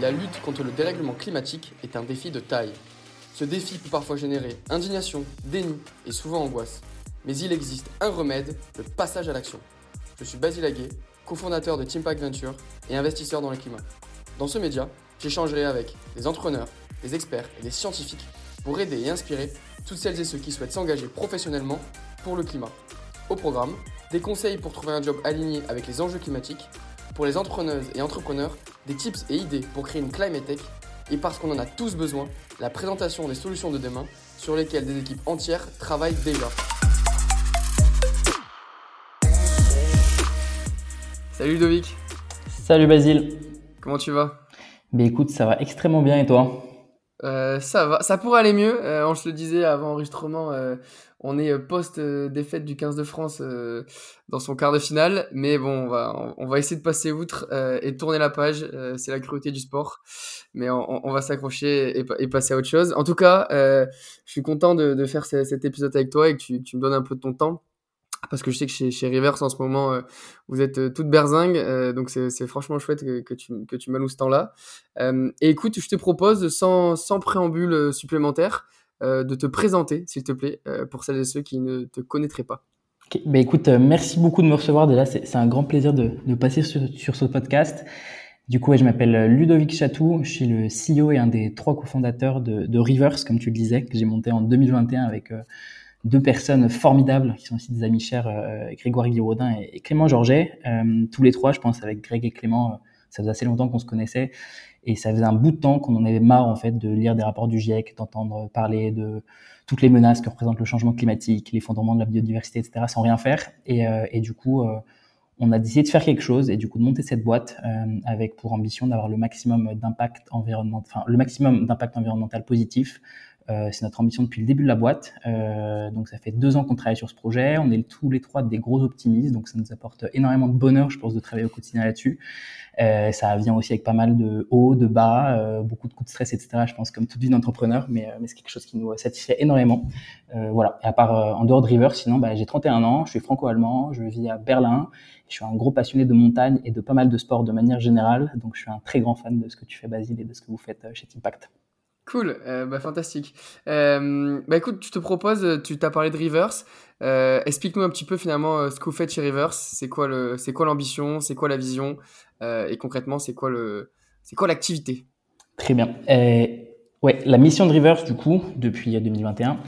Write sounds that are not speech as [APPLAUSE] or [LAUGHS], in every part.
la lutte contre le dérèglement climatique est un défi de taille. Ce défi peut parfois générer indignation, déni et souvent angoisse. Mais il existe un remède, le passage à l'action. Je suis Basile Aguet, cofondateur de Teampact Venture et investisseur dans le climat. Dans ce média, j'échangerai avec des entrepreneurs, des experts et des scientifiques pour aider et inspirer toutes celles et ceux qui souhaitent s'engager professionnellement pour le climat. Au programme, des conseils pour trouver un job aligné avec les enjeux climatiques, pour les entrepreneuses et entrepreneurs, des tips et idées pour créer une climate tech, et parce qu'on en a tous besoin, la présentation des solutions de demain sur lesquelles des équipes entières travaillent déjà. Salut Ludovic, Salut Basile. comment tu vas? Ben écoute, ça va extrêmement bien et toi? Euh, Ça va, ça pourrait aller mieux. Euh, on se le disait avant enregistrement, euh, on est euh, post euh, défaite du 15 de France dans son quart de finale, mais bon, on va, on, va essayer de passer outre et de tourner la page. C'est la cruauté du sport, mais on, on- va s'accrocher et, et passer à autre chose. En tout cas, je suis content de, de faire ce- cet épisode avec toi et que tu, tu me donnes un peu de ton temps. Parce que je sais que chez, chez Rivers en ce moment, euh, vous êtes euh, toute berzingue, euh, donc c'est franchement chouette que, tu, que tu m'alloues ce temps-là. Et écoute, je te propose, sans, sans préambule supplémentaire, de te présenter, s'il te plaît, pour celles et ceux qui ne te connaîtraient pas. Ok, Ben écoute, merci beaucoup de me recevoir. Déjà, c'est un grand plaisir de, de passer sur, sur ce podcast. Du coup, je m'appelle Ludovic Chatou. Je suis le CEO et un des trois cofondateurs de, de Reverse, comme tu le disais, que j'ai monté en 2021 avec deux personnes formidables qui sont aussi des amis chers, euh, Grégoire Guiraudin et, et Clément Georget. Euh, tous les trois, je pense, avec Greg et Clément, euh, ça faisait assez longtemps qu'on se connaissait et ça faisait un bout de temps qu'on en avait marre en fait de lire des rapports du GIEC, d'entendre parler de toutes les menaces que représente le changement climatique, l'effondrement de la biodiversité, etc., sans rien faire. Et, du coup, on a décidé de faire quelque chose et du coup de monter cette boîte avec pour ambition d'avoir le maximum d'impact environnemental, le maximum d'impact environnemental positif. Euh, c'est notre ambition depuis le début de la boîte. Euh, donc ça fait deux ans qu'on travaille sur ce projet. On est tous les trois des gros optimistes, donc ça nous apporte énormément de bonheur, je pense, de travailler au quotidien là-dessus. Euh, ça vient aussi avec pas mal de hauts, de bas, euh, beaucoup de coups de stress, etc. Je pense comme toute vie d'entrepreneur, mais, euh, mais c'est quelque chose qui nous satisfait énormément. Euh, voilà. Et à part en dehors de River, sinon, bah, j'ai 31 ans, je suis franco-allemand, je vis à Berlin. Je suis un gros passionné de montagne et de pas mal de sports de manière générale. Donc, je suis un très grand fan de ce que tu fais, Basile, et de ce que vous faites chez Impact. Cool, euh, bah, fantastique. Euh, bah écoute, je te propose, euh, tu t'as parlé de Rivers. Euh, Explique-nous un petit peu finalement ce que vous faites chez Rivers. C'est quoi l'ambition, c'est quoi la vision, et concrètement, c'est quoi l'activité? Très bien. Ouais, la mission de Rivers, du coup, depuis 2021,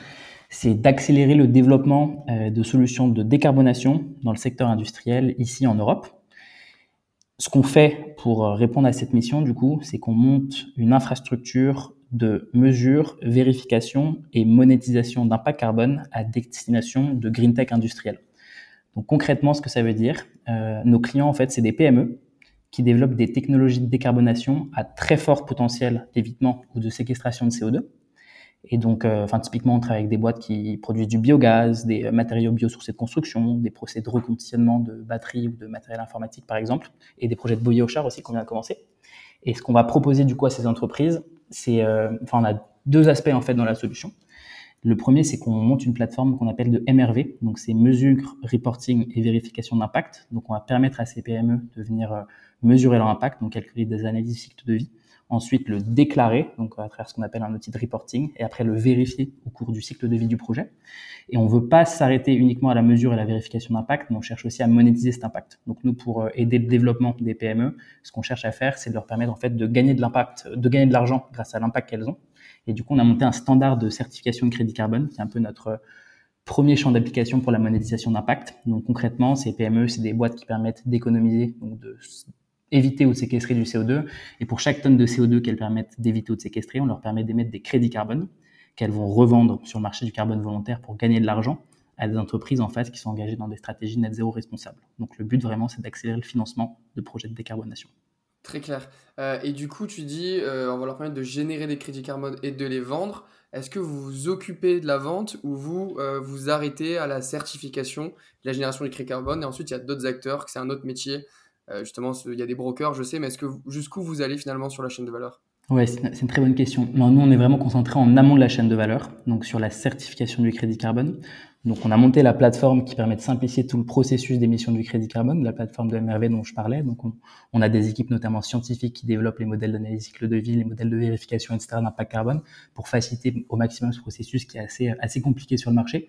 c'est d'accélérer le développement de solutions de décarbonation dans le secteur industriel ici en Europe. Ce qu'on fait pour répondre à cette mission, du coup, c'est qu'on monte une infrastructure de mesure, vérification et monétisation d'impact carbone à destination de green tech industriel. Donc concrètement, ce que ça veut dire, euh, nos clients, en fait, c'est des PME qui développent des technologies de décarbonation à très fort potentiel d'évitement ou de séquestration de CO2. Et donc, euh, typiquement, on travaille avec des boîtes qui produisent du biogaz, des euh, matériaux biosourcés de construction, des procès de reconditionnement de batteries ou de matériel informatique, par exemple, et des projets de biochar aussi qu'on vient de commencer. Et ce qu'on va proposer du coup à ces entreprises, c'est, euh, enfin, on a deux aspects en fait dans la solution. Le premier, c'est qu'on monte une plateforme qu'on appelle de MRV, donc c'est mesure, reporting et vérification d'impact. Donc, on va permettre à ces PME de venir euh, mesurer leur impact, donc calculer des analyses cycle de vie. Ensuite, le déclarer, donc à travers ce qu'on appelle un outil de reporting, et après le vérifier au cours du cycle de vie du projet. Et on ne veut pas s'arrêter uniquement à la mesure et la vérification d'impact, mais on cherche aussi à monétiser cet impact. Donc nous, pour euh, aider le développement des PME, ce qu'on cherche à faire, c'est de leur permettre en fait de gagner de l'impact, de gagner de l'argent grâce à l'impact qu'elles ont. Et du coup, on a monté un standard de certification de crédit carbone, qui est un peu notre premier champ d'application pour la monétisation d'impact. Donc concrètement, ces PME, c'est des boîtes qui permettent d'économiser, donc de éviter ou de séquestrer du CO2. Et pour chaque tonne de CO2 qu'elles permettent d'éviter ou de séquestrer, on leur permet d'émettre des crédits carbone qu'elles vont revendre sur le marché du carbone volontaire pour gagner de l'argent à des entreprises en face qui sont engagées dans des stratégies net zéro responsables. Donc le but vraiment, c'est d'accélérer le financement de projets de décarbonation. Très clair. Euh, et du coup, tu dis, euh, on va leur permettre de générer des crédits carbone et de les vendre. Est-ce que vous vous occupez de la vente ou vous euh, vous arrêtez à la certification, la génération du crédit carbone et ensuite il y a d'autres acteurs, que c'est un autre métier. Euh, justement, il y a des brokers, je sais, mais est-ce jusqu'où vous allez finalement sur la chaîne de valeur? Ouais, c'est une, très bonne question. Nous, on est vraiment concentré en amont de la chaîne de valeur, donc sur la certification du crédit carbone. Donc, on a monté la plateforme qui permet de simplifier tout le processus d'émission du crédit carbone, la plateforme de MRV dont je parlais. Donc, on, a des équipes notamment scientifiques qui développent les modèles d'analyse cycle de vie, les modèles de vérification, etc. d'impact carbone pour faciliter au maximum ce processus qui est assez, assez compliqué sur le marché.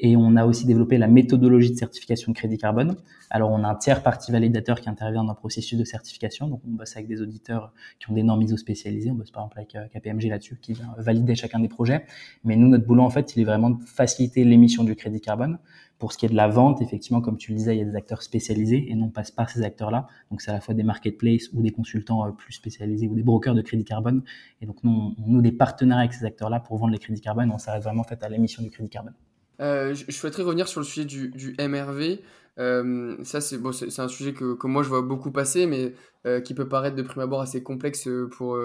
Et on a aussi développé la méthodologie de certification de crédit carbone. Alors, on a un tiers partie validateur qui intervient dans le processus de certification. Donc, on bosse avec des auditeurs qui ont des normes ISO spécialisées. On bosse par exemple avec euh, KPMG là-dessus qui vient valider chacun des projets. Mais nous, notre boulot, en fait, il est vraiment de faciliter l'émission du crédit carbone. Pour ce qui est de la vente, effectivement, comme tu le disais, il y a des acteurs spécialisés et nous, on passe par ces acteurs-là. Donc, c'est à la fois des marketplaces ou des consultants euh, plus spécialisés ou des brokers de crédit carbone. Et donc, nous, on, noue des partenaires avec ces acteurs-là pour vendre les crédits carbone. On s'arrête vraiment en fait à l'émission du crédit carbone. Euh, je, souhaiterais revenir sur le sujet du, MRV. Euh, ça, c'est bon, un sujet que, que, moi je vois beaucoup passer, mais qui peut paraître de prime abord assez complexe pour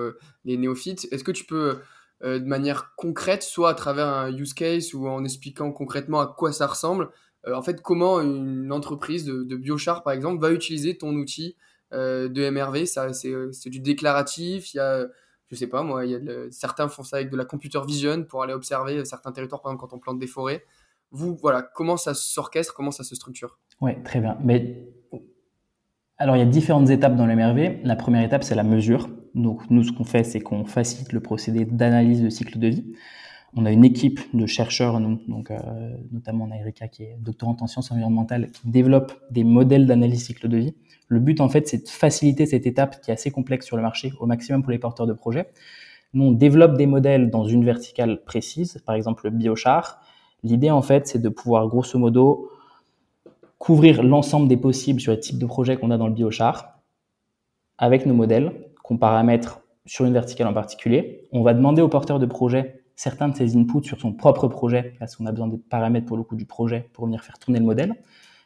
les néophytes. Est-ce que tu peux euh, de manière concrète, soit à travers un use case ou en expliquant concrètement à quoi ça ressemble. Euh, en fait, comment une entreprise de, biochar, par exemple, va utiliser ton outil euh, de MRV. C'est du déclaratif. Il y a, je sais pas moi, il y a certains font ça avec de la computer vision pour aller observer certains territoires, par exemple quand on plante des forêts. Vous, voilà, comment ça s'orchestre, comment ça se structure? Oui, très bien. Mais alors, il y a différentes étapes dans l'MRV. La première étape, c'est la mesure. Donc, nous, ce qu'on fait, c'est qu'on facilite le procédé d'analyse de cycle de vie. On a une équipe de chercheurs, nous, donc, euh, notamment Erika qui est doctorante en sciences environnementales, qui développe des modèles d'analyse cycle de vie. Le but, en fait, c'est de faciliter cette étape qui est assez complexe sur le marché au maximum pour les porteurs de projets. Nous, on développe des modèles dans une verticale précise, par exemple le biochar. L'idée, en fait, c'est de pouvoir, grosso modo, couvrir l'ensemble des possibles sur les types de projets qu'on a dans le biochar avec nos modèles qu'on paramètre sur une verticale en particulier. On va demander au porteur de projet certains de ses inputs sur son propre projet parce qu'on a besoin de paramètres pour le coup du projet pour venir faire tourner le modèle.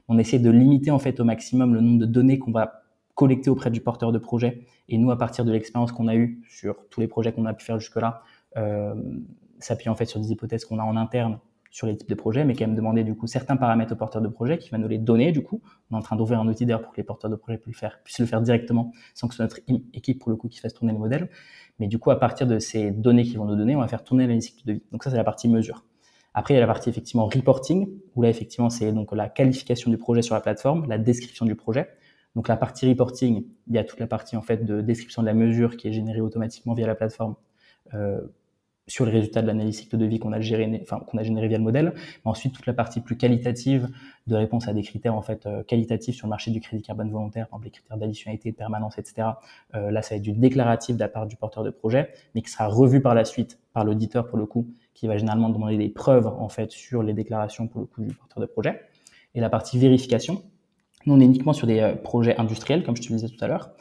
On essaie de limiter en fait au maximum le nombre de données qu'on va collecter auprès du porteur de projet. Et nous, à partir de l'expérience qu'on a eue sur tous les projets qu'on a pu faire jusque-là, euh, s'appuie en fait sur des hypothèses qu'on a en interne sur les types de projets, mais quand même demander du coup certains paramètres au porteur de projet qui va nous les donner du coup. On est en train d'ouvrir un outil d'ailleurs pour que les porteurs de projet puissent le, faire, puissent le faire directement sans que ce soit notre équipe pour le coup qui fasse tourner le modèle. Mais du coup, à partir de ces données qu'ils vont nous donner, on va faire tourner la cycle de vie. Donc ça, c'est la partie mesure. Après, il y a la partie effectivement reporting, où là, effectivement, c'est donc la qualification du projet sur la plateforme, la description du projet. Donc la partie reporting, il y a toute la partie en fait de description de la mesure qui est générée automatiquement via la plateforme euh, sur les résultats de l'analyse cycle de vie qu'on a géré, généré via le modèle, mais ensuite toute la partie plus qualitative de réponse à des critères en fait euh, qualitatifs sur le marché du crédit carbone volontaire, par exemple les critères d'additionnalité, de permanence, etc. Euh, là, ça va être du déclaratif de la part du porteur de projet, mais qui sera revu par la suite par l'auditeur pour le coup, qui va généralement demander des preuves en fait sur les déclarations pour le coup du porteur de projet. Et la partie vérification, nous on est uniquement sur des euh, projets industriels, comme je te le disais tout à l'heure.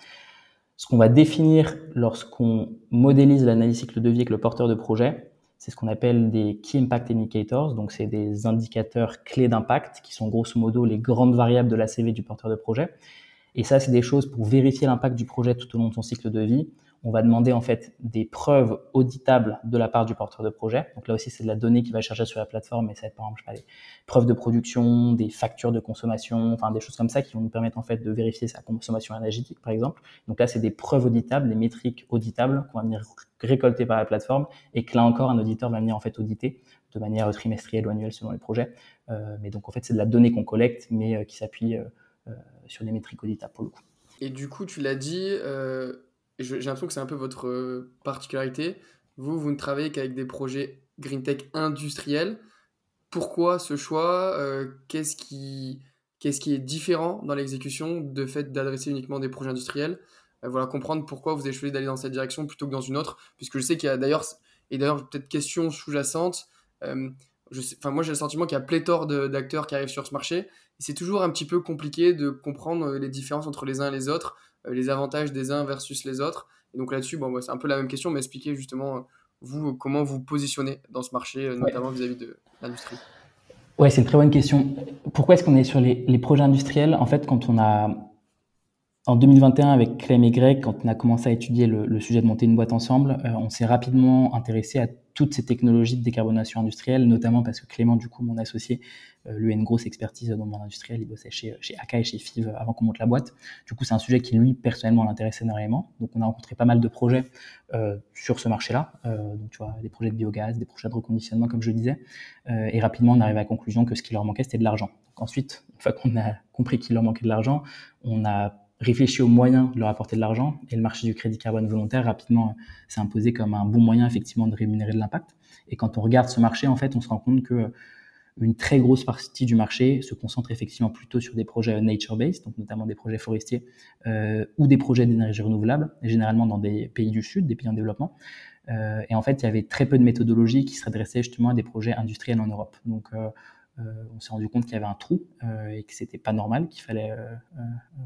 Ce qu'on va définir lorsqu'on modélise l'analyse cycle de vie avec le porteur de projet, c'est ce qu'on appelle des Key Impact Indicators. Donc, c'est des indicateurs clés d'impact qui sont grosso modo les grandes variables de la CV du porteur de projet. Et ça, c'est des choses pour vérifier l'impact du projet tout au long de son cycle de vie on va demander en fait des preuves auditables de la part du porteur de projet. Donc là aussi, c'est de la donnée qui va chercher sur la plateforme, mais ça va être par exemple, je sais pas, des preuves de production, des factures de consommation, enfin des choses comme ça qui vont nous permettre en fait de vérifier sa consommation énergétique, par exemple. Donc là, c'est des preuves auditables, des métriques auditables qu'on va venir récolter par la plateforme et que là encore, un auditeur va venir en fait auditer de manière trimestrielle ou annuelle selon les projets. Euh, mais donc en fait, c'est de la donnée qu'on collecte, mais euh, qui s'appuie euh, sur des métriques auditables pour le coup. Et du coup, tu l'as dit, j'ai l'impression que c'est un peu votre euh, particularité. Vous, vous ne travaillez qu'avec des projets green tech industriels. Pourquoi ce choix euh, Qu'est-ce qui, qu'est-ce qui est différent dans l'exécution de fait d'adresser uniquement des projets industriels? Euh, Voilà, comprendre pourquoi vous avez choisi d'aller dans cette direction plutôt que dans une autre, puisque je sais qu'il y a d'ailleurs, et d'ailleurs peut-être question sous-jacente, moi j'ai le sentiment qu'il y a pléthore d'acteurs qui arrivent sur ce marché, c'est toujours un petit peu compliqué de comprendre les différences entre les uns et les autres, les avantages des uns versus les autres. Et donc là-dessus, bon, c'est un peu la même question, mais expliquez justement, euh, vous, comment vous positionnez dans ce marché, euh, notamment vis-à-vis de l'industrie. Ouais, c'est une très bonne question. Pourquoi est-ce qu'on est sur les, projets industriels? En fait, quand on a en 2021, avec Clem et Greg, quand on a commencé à étudier le, sujet de monter une boîte ensemble, euh, on s'est rapidement intéressé à toutes ces technologies de décarbonation industrielle, notamment parce que Clément, du coup, mon associé, euh, lui a une grosse expertise dans le monde industriel. Il bossait chez, chez AK et chez FIV avant qu'on monte la boîte. Du coup, c'est un sujet qui, lui, personnellement, l'intéresse énormément. Donc, on a rencontré pas mal de projets euh, sur ce marché-là. donc, tu vois, des projets de biogaz, des projets de reconditionnement, comme je disais. et rapidement, on arrive à la conclusion que ce qui leur manquait, c'était de l'argent. ensuite, une fois qu'on a compris qu'il leur manquait de l'argent, on a réfléchir aux moyens de leur apporter de l'argent et le marché du crédit carbone volontaire rapidement s'est imposé comme un bon moyen effectivement de rémunérer de l'impact. Et quand on regarde ce marché, en fait, on se rend compte que une très grosse partie du marché se concentre effectivement plutôt sur des projets nature-based, donc notamment des projets forestiers euh, ou des projets d'énergie renouvelable, généralement dans des pays du Sud, des pays en développement. Euh, et en fait, il y avait très peu de méthodologies qui s'adressaient justement à des projets industriels en Europe. Euh, euh, on s'est rendu compte qu'il y avait un trou euh, et que c'était pas normal, qu'il fallait euh,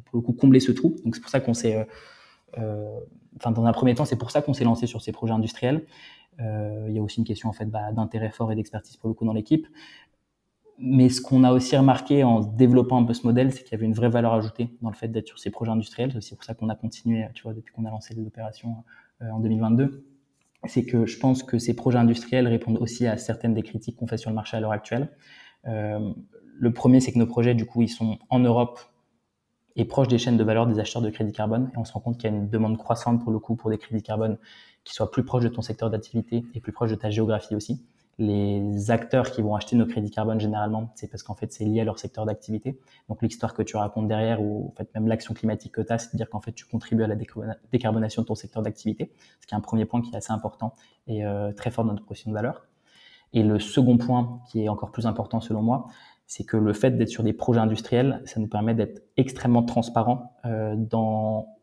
pour le coup combler ce trou. Donc c'est pour ça qu'on s'est, enfin dans un premier temps, c'est pour ça qu'on s'est lancé sur ces projets industriels. il y a aussi une question en fait bah, d'intérêt fort et d'expertise pour le coup dans l'équipe. Mais ce qu'on a aussi remarqué en développant un peu ce modèle, c'est qu'il y avait une vraie valeur ajoutée dans le fait d'être sur ces projets industriels. C'est aussi pour ça qu'on a continué, tu vois, depuis qu'on a lancé les opérations en 2022. C'est que je pense que ces projets industriels répondent aussi à certaines des critiques qu'on fait sur le marché à l'heure actuelle. Euh, le premier, c'est que nos projets, du coup, ils sont en Europe et proches des chaînes de valeur des acheteurs de crédit carbone. Et on se rend compte qu'il y a une demande croissante pour le coup pour des crédits carbone qui soient plus proches de ton secteur d'activité et plus proches de ta géographie aussi. Les acteurs qui vont acheter nos crédits carbone généralement, c'est parce qu'en fait c'est lié à leur secteur d'activité. Donc l'histoire que tu racontes derrière ou en fait même l'action climatique que tu as, c'est de dire qu'en fait tu contribues à la décarbonation de ton secteur d'activité, ce qui est un premier point qui est assez important et euh, très fort dans notre position de valeur. Et le second point, qui est encore plus important selon moi, c'est que le fait d'être sur des projets industriels, ça nous permet d'être extrêmement transparent euh, dans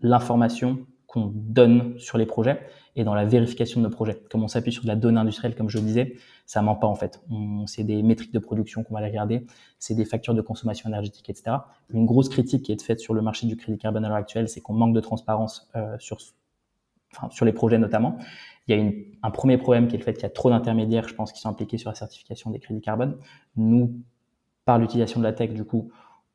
l'information qu'on donne sur les projets et dans la vérification de nos projets. Comme on s'appuie sur de la donnée industrielle, comme je le disais, ça ment pas en fait. C'est des métriques de production qu'on va aller regarder, c'est des factures de consommation énergétique, etc. Une grosse critique qui est faite sur le marché du crédit carbone à l'heure actuelle, c'est qu'on manque de transparence euh, sur, sur les projets notamment. Il y a un premier problème qui est le fait qu'il y a trop d'intermédiaires, je pense, qui sont impliqués sur la certification des crédits carbone. Nous, par l'utilisation de la tech, du coup,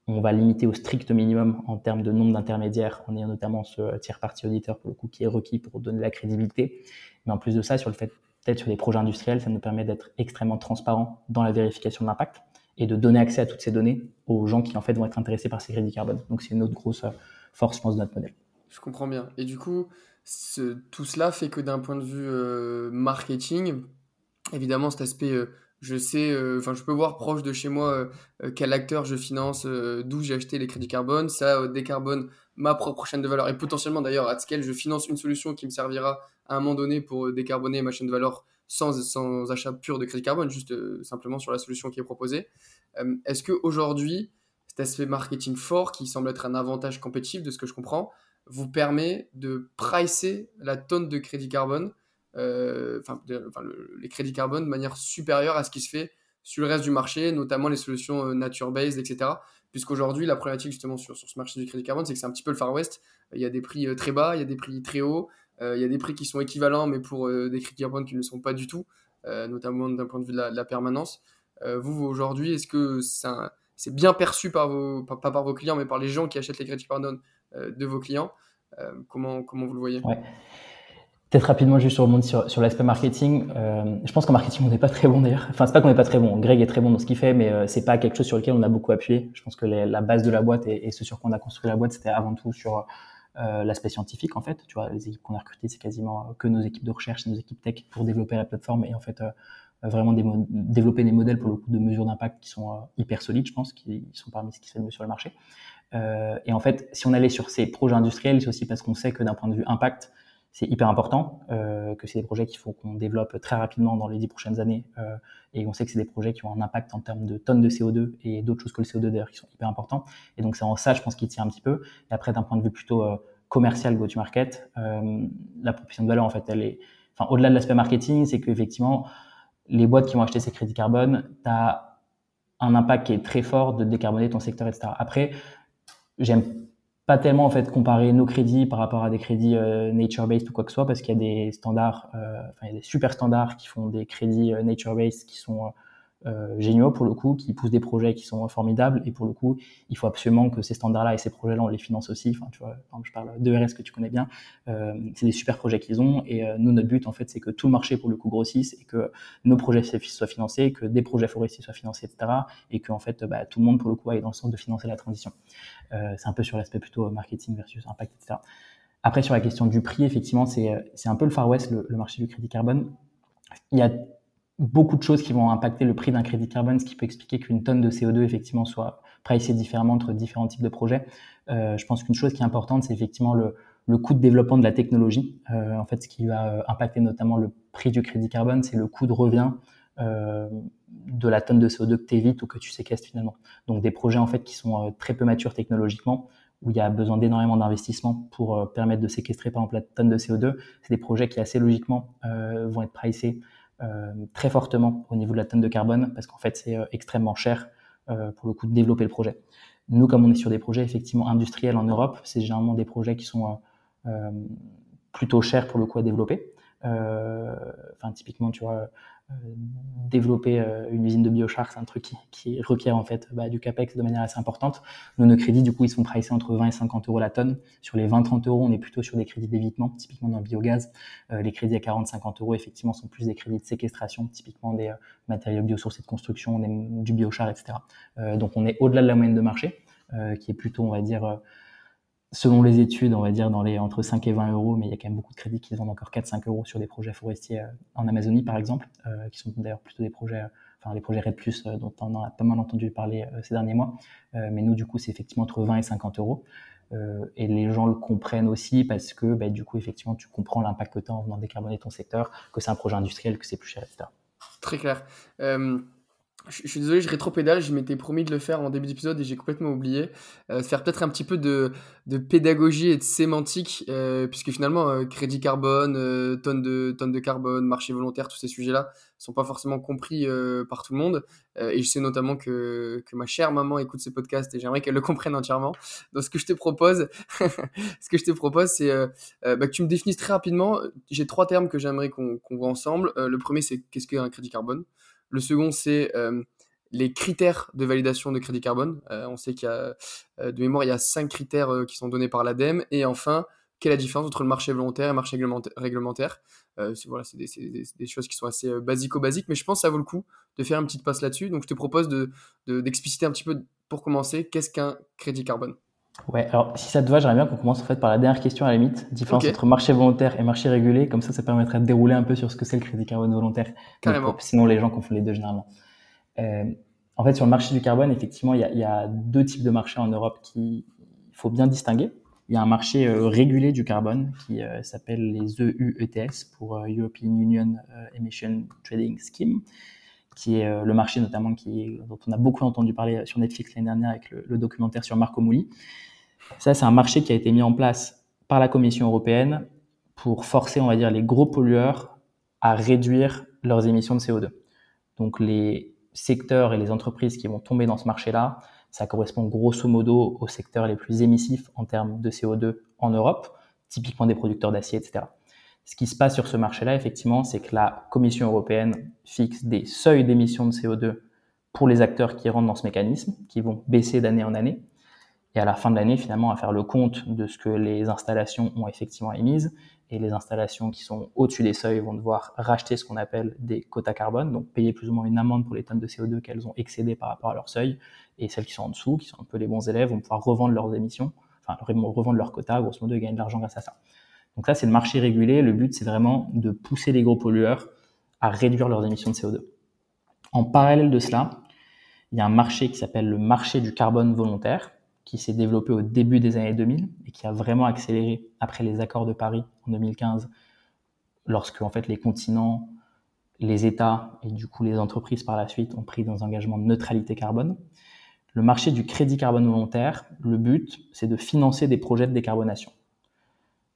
on va limiter au strict minimum en termes de nombre d'intermédiaires, en ayant notamment ce tiers parti auditeur pour le coup qui est requis pour donner la crédibilité. Mais en plus de ça, sur le fait d'être sur les projets industriels, ça nous permet d'être extrêmement transparent dans la vérification de l'impact et de donner accès à toutes ces données aux gens qui en fait vont être intéressés par ces crédits carbone. Donc c'est une autre grosse force, je pense, de notre modèle. Je comprends bien. Et du coup, tout cela fait que d'un point de vue euh, marketing, évidemment, cet aspect, euh, je sais, euh, enfin, je peux voir proche de chez moi quel acteur je finance, d'où j'ai acheté les crédits carbone, ça décarbone ma propre chaîne de valeur et potentiellement d'ailleurs à scale, je finance une solution qui me servira à un moment donné pour décarboner ma chaîne de valeur sans, sans achat pur de crédit carbone, juste simplement sur la solution qui est proposée. Est-ce qu'aujourd'hui, cet aspect marketing fort qui semble être un avantage compétitif de ce que je comprends, vous permet de pricer la tonne de crédit carbone, euh, enfin, les crédits carbone de manière supérieure à ce qui se fait sur le reste du marché, notamment les solutions euh, nature-based, etc. Puisqu'aujourd'hui, la problématique justement sur, ce marché du crédit carbone, c'est que c'est un petit peu le Far West. Il y a des prix euh, très bas, il y a des prix très hauts, il y a des prix qui sont équivalents, mais pour des crédits carbone qui ne le sont pas du tout, notamment d'un point de vue de la, permanence. vous, aujourd'hui, est-ce que c'est bien perçu par pas, par vos clients, mais par les gens qui achètent les crédits carbone de vos clients. Euh, comment, comment vous le voyez? Peut-être rapidement juste sur le monde sur, sur l'aspect marketing. Euh, je pense qu'en marketing on n'est pas très bon d'ailleurs. Enfin c'est pas qu'on n'est pas très bon. Greg est très bon dans ce qu'il fait, mais c'est pas quelque chose sur lequel on a beaucoup appuyé. Je pense que la base de la boîte et, ce sur quoi on a construit la boîte, c'était avant tout sur l'aspect scientifique en fait. Tu vois, les équipes qu'on a recrutées, c'est quasiment que nos équipes de recherche, nos équipes tech pour développer la plateforme et en fait vraiment développer des modèles pour le coup de mesure d'impact qui sont hyper solides, je pense, qui sont parmi ce qui se fait le mieux sur le marché. Euh, et en fait, si on allait sur ces projets industriels, c'est aussi parce qu'on sait que d'un point de vue impact, c'est hyper important, euh, que c'est des projets qu'il faut qu'on développe très rapidement dans les dix prochaines années. Euh, et on sait que c'est des projets qui ont un impact en termes de tonnes de CO2 et d'autres choses que le CO2 d'ailleurs qui sont hyper importants. Et donc c'est en ça, je pense, qu'il tient un petit peu. Et après, d'un point de vue plutôt euh, commercial, go-to-market, euh, la proposition de valeur, en fait, elle est, enfin, au-delà de l'aspect marketing, c'est qu'effectivement, les boîtes qui vont acheter ces crédits carbone, tu as un impact qui est très fort de décarboner ton secteur, etc. Après, j'aime pas tellement en fait comparer nos crédits par rapport à des crédits euh, nature-based ou quoi que ce soit parce qu'il y a des standards, euh, enfin il y a des super standards qui font des crédits euh, nature-based qui sont euh, géniaux pour le coup, qui poussent des projets qui sont formidables. Et pour le coup, il faut absolument que ces standards-là et ces projets-là, on les finance aussi. Enfin, tu vois, je parle de RS que tu connais bien. Euh, c'est des super projets qu'ils ont. Et euh, nous, notre but, en fait, c'est que tout le marché, pour le coup, grossisse et que nos projets soient financés, que des projets forestiers soient financés, etc. Et que, en fait, bah, tout le monde, pour le coup, aille dans le sens de financer la transition. c'est un peu sur l'aspect plutôt marketing versus impact, etc. Après, sur la question du prix, effectivement, c'est un peu le Far West, le, le marché du crédit carbone. Il y a beaucoup de choses qui vont impacter le prix d'un crédit carbone, ce qui peut expliquer qu'une tonne de CO2 effectivement soit pricée différemment entre différents types de projets. Euh, je pense qu'une chose qui est importante, c'est effectivement le, le, coût de développement de la technologie. Euh, en fait, ce qui va euh, impacter notamment le prix du crédit carbone, c'est le coût de revient euh, de la tonne de CO2 que tu évites ou que tu séquestres finalement. Donc des projets en fait qui sont euh, très peu matures technologiquement, où il y a besoin d'énormément d'investissement pour euh, permettre de séquestrer par exemple la tonne de CO2. C'est des projets qui assez logiquement vont être pricés très fortement au niveau de la tonne de carbone parce qu'en fait c'est euh, extrêmement cher euh, pour le coup de développer le projet. Nous, comme on est sur des projets effectivement industriels en Europe, c'est généralement des projets qui sont plutôt chers pour le coup à développer. Enfin, typiquement, tu vois, euh, développer euh, une usine de biochar, c'est un truc qui, requiert en fait bah, du capex de manière assez importante. Nos crédits, du coup, ils sont pricés entre 20 et 50 euros la tonne. Sur les 20-30 euros, on est plutôt sur des crédits d'évitement, typiquement dans le biogaz. Euh, les crédits à 40-50 euros, effectivement, sont plus des crédits de séquestration, typiquement des matériaux biosourcés de construction, du biochar, etc. donc, on est au-delà de la moyenne de marché, qui est plutôt, on va dire, selon les études, on va dire dans les entre 5 et 20 euros, mais il y a quand même beaucoup de crédits qui vendent encore 4-5 euros sur des projets forestiers euh, en Amazonie, par exemple, euh, qui sont d'ailleurs plutôt des projets, enfin les projets RED+, euh, dont on a pas mal entendu parler ces derniers mois. mais nous, du coup, c'est effectivement entre 20 et 50 euros. et les gens le comprennent aussi parce que, bah, du coup, effectivement, tu comprends l'impact que tu as en venant décarboner ton secteur, que c'est un projet industriel, que c'est plus cher, etc. Très clair. Je, suis désolé, je rétropédale, je m'étais promis de le faire en début d'épisode et j'ai complètement oublié. Euh, faire peut-être un petit peu de, de, pédagogie et de sémantique, euh, puisque finalement, euh, crédit carbone, euh, tonne, de, tonne de carbone, marché volontaire, tous ces sujets-là sont pas forcément compris par tout le monde. et je sais notamment que, que ma chère maman écoute ces podcasts et j'aimerais qu'elle le comprenne entièrement. Donc ce que je te propose, [LAUGHS] ce que je te propose, c'est bah, que tu me définisses très rapidement. J'ai trois termes que j'aimerais qu'on voit ensemble. le premier, c'est qu'est-ce qu'un crédit carbone? Le second, c'est euh, les critères de validation de crédit carbone. Euh, on sait qu'il y a, euh, de mémoire, il y a cinq critères qui sont donnés par l'ADEME. Et enfin, quelle est la différence entre le marché volontaire et le marché réglementaire? C'est, voilà, c'est des, choses qui sont assez basico-basiques, mais je pense que ça vaut le coup de faire une petite passe là-dessus. Donc, je te propose de, d'expliciter un petit peu, pour commencer, qu'est-ce qu'un crédit carbone? Ouais, alors si ça te va, j'aimerais bien qu'on commence en fait par la dernière question à la limite, différence entre marché volontaire et marché régulé, comme ça ça permettrait de dérouler un peu sur ce que c'est le crédit carbone volontaire. Carrément. sinon les gens confondent les deux généralement. Euh, en fait sur le marché du carbone, effectivement, il y a, y a, deux types de marchés en Europe qu'il faut bien distinguer. Il y a un marché euh, régulé du carbone qui euh, s'appelle les EUETS pour European Union Emission Trading Scheme qui est le marché notamment qui, dont on a beaucoup entendu parler sur Netflix l'année dernière avec le, le, documentaire sur Marco Mouli. Ça, c'est un marché qui a été mis en place par la Commission européenne pour forcer, on va dire, les gros pollueurs à réduire leurs émissions de CO2. Donc les secteurs et les entreprises qui vont tomber dans ce marché-là, ça correspond grosso modo aux secteurs les plus émissifs en termes de CO2 en Europe, typiquement des producteurs d'acier, etc. Ce qui se passe sur ce marché-là, effectivement, c'est que la Commission européenne fixe des seuils d'émissions de CO2 pour les acteurs qui rentrent dans ce mécanisme, qui vont baisser d'année en année et à la fin de l'année, finalement, à faire le compte de ce que les installations ont effectivement émises. Et les installations qui sont au-dessus des seuils vont devoir racheter ce qu'on appelle des quotas carbone, donc payer plus ou moins une amende pour les tonnes de CO2 qu'elles ont excédées par rapport à leur seuil. Et celles qui sont en dessous, qui sont un peu les bons élèves, vont pouvoir revendre leurs émissions, enfin revendre leurs quotas, grosso modo, et gagner de l'argent grâce à ça. Donc ça, c'est le marché régulé. Le but, c'est vraiment de pousser les gros pollueurs à réduire leurs émissions de CO2. En parallèle de cela, il y a un marché qui s'appelle le marché du carbone volontaire, qui s'est développé au début des années 2000 et qui a vraiment accéléré après les accords de Paris en 2015, lorsque en fait les continents, les États et du coup les entreprises par la suite ont pris des engagements de neutralité carbone. Le marché du crédit carbone volontaire, le but, c'est de financer des projets de décarbonation.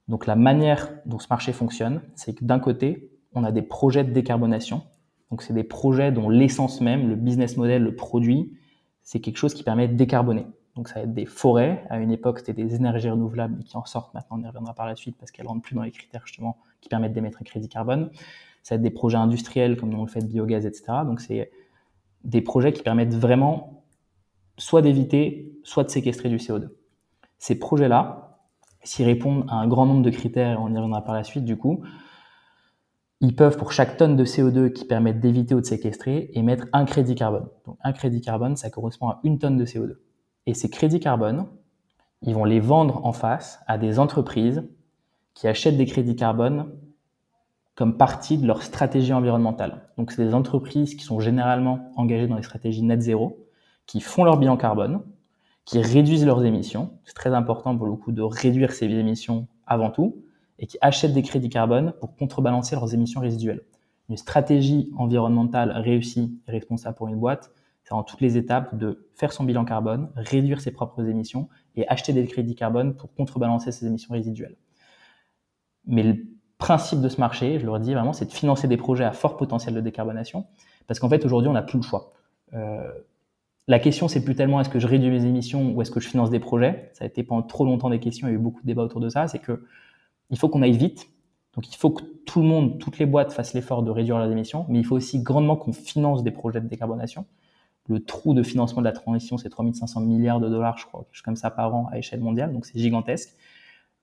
Donc la manière dont ce marché fonctionne, c'est que d'un côté, on a des projets de décarbonation. Donc c'est des projets dont l'essence même, le business model, le produit, c'est quelque chose qui permet de décarboner. Donc ça va être des forêts. À une époque, c'était des énergies renouvelables, mais qui en sortent maintenant. On y reviendra par la suite parce qu'elles rentrent plus dans les critères justement qui permettent d'émettre un crédit carbone. Ça va être des projets industriels comme on le fait de biogaz, etc. Donc c'est des projets qui permettent vraiment soit d'éviter, soit de séquestrer du CO2. Ces projets-là, s'ils répondent à un grand nombre de critères, on y reviendra par la suite du coup, ils peuvent, pour chaque tonne de CO2 qui permettent d'éviter ou de séquestrer, émettre un crédit carbone. Donc un crédit carbone, ça correspond à une tonne de CO2. Et ces crédits carbone, ils vont les vendre en face à des entreprises qui achètent des crédits carbone comme partie de leur stratégie environnementale. Donc c'est des entreprises qui sont généralement engagées dans les stratégies net zéro, qui font leur bilan carbone, qui réduisent leurs émissions. C'est très important pour le coup de réduire ces émissions avant tout, et qui achètent des crédits carbone pour contrebalancer leurs émissions résiduelles. Une stratégie environnementale réussie et responsable pour une boîte, en toutes les étapes de faire son bilan carbone, réduire ses propres émissions et acheter des crédits carbone pour contrebalancer ses émissions résiduelles. Mais le principe de ce marché, je le redis vraiment, c'est de financer des projets à fort potentiel de décarbonation, parce qu'en fait aujourd'hui on n'a plus le choix. Euh, la question, c'est plus tellement est-ce que je réduis mes émissions ou est-ce que je finance des projets? Ça a été pendant trop longtemps des questions, il y a eu beaucoup de débats autour de ça. C'est que il faut qu'on aille vite. Donc il faut que tout le monde, toutes les boîtes fassent l'effort de réduire leurs émissions, mais il faut aussi grandement qu'on finance des projets de décarbonation. Le trou de financement de la transition, c'est 3500 milliards de dollars, je crois, quelque chose comme ça par an à échelle mondiale, donc c'est gigantesque.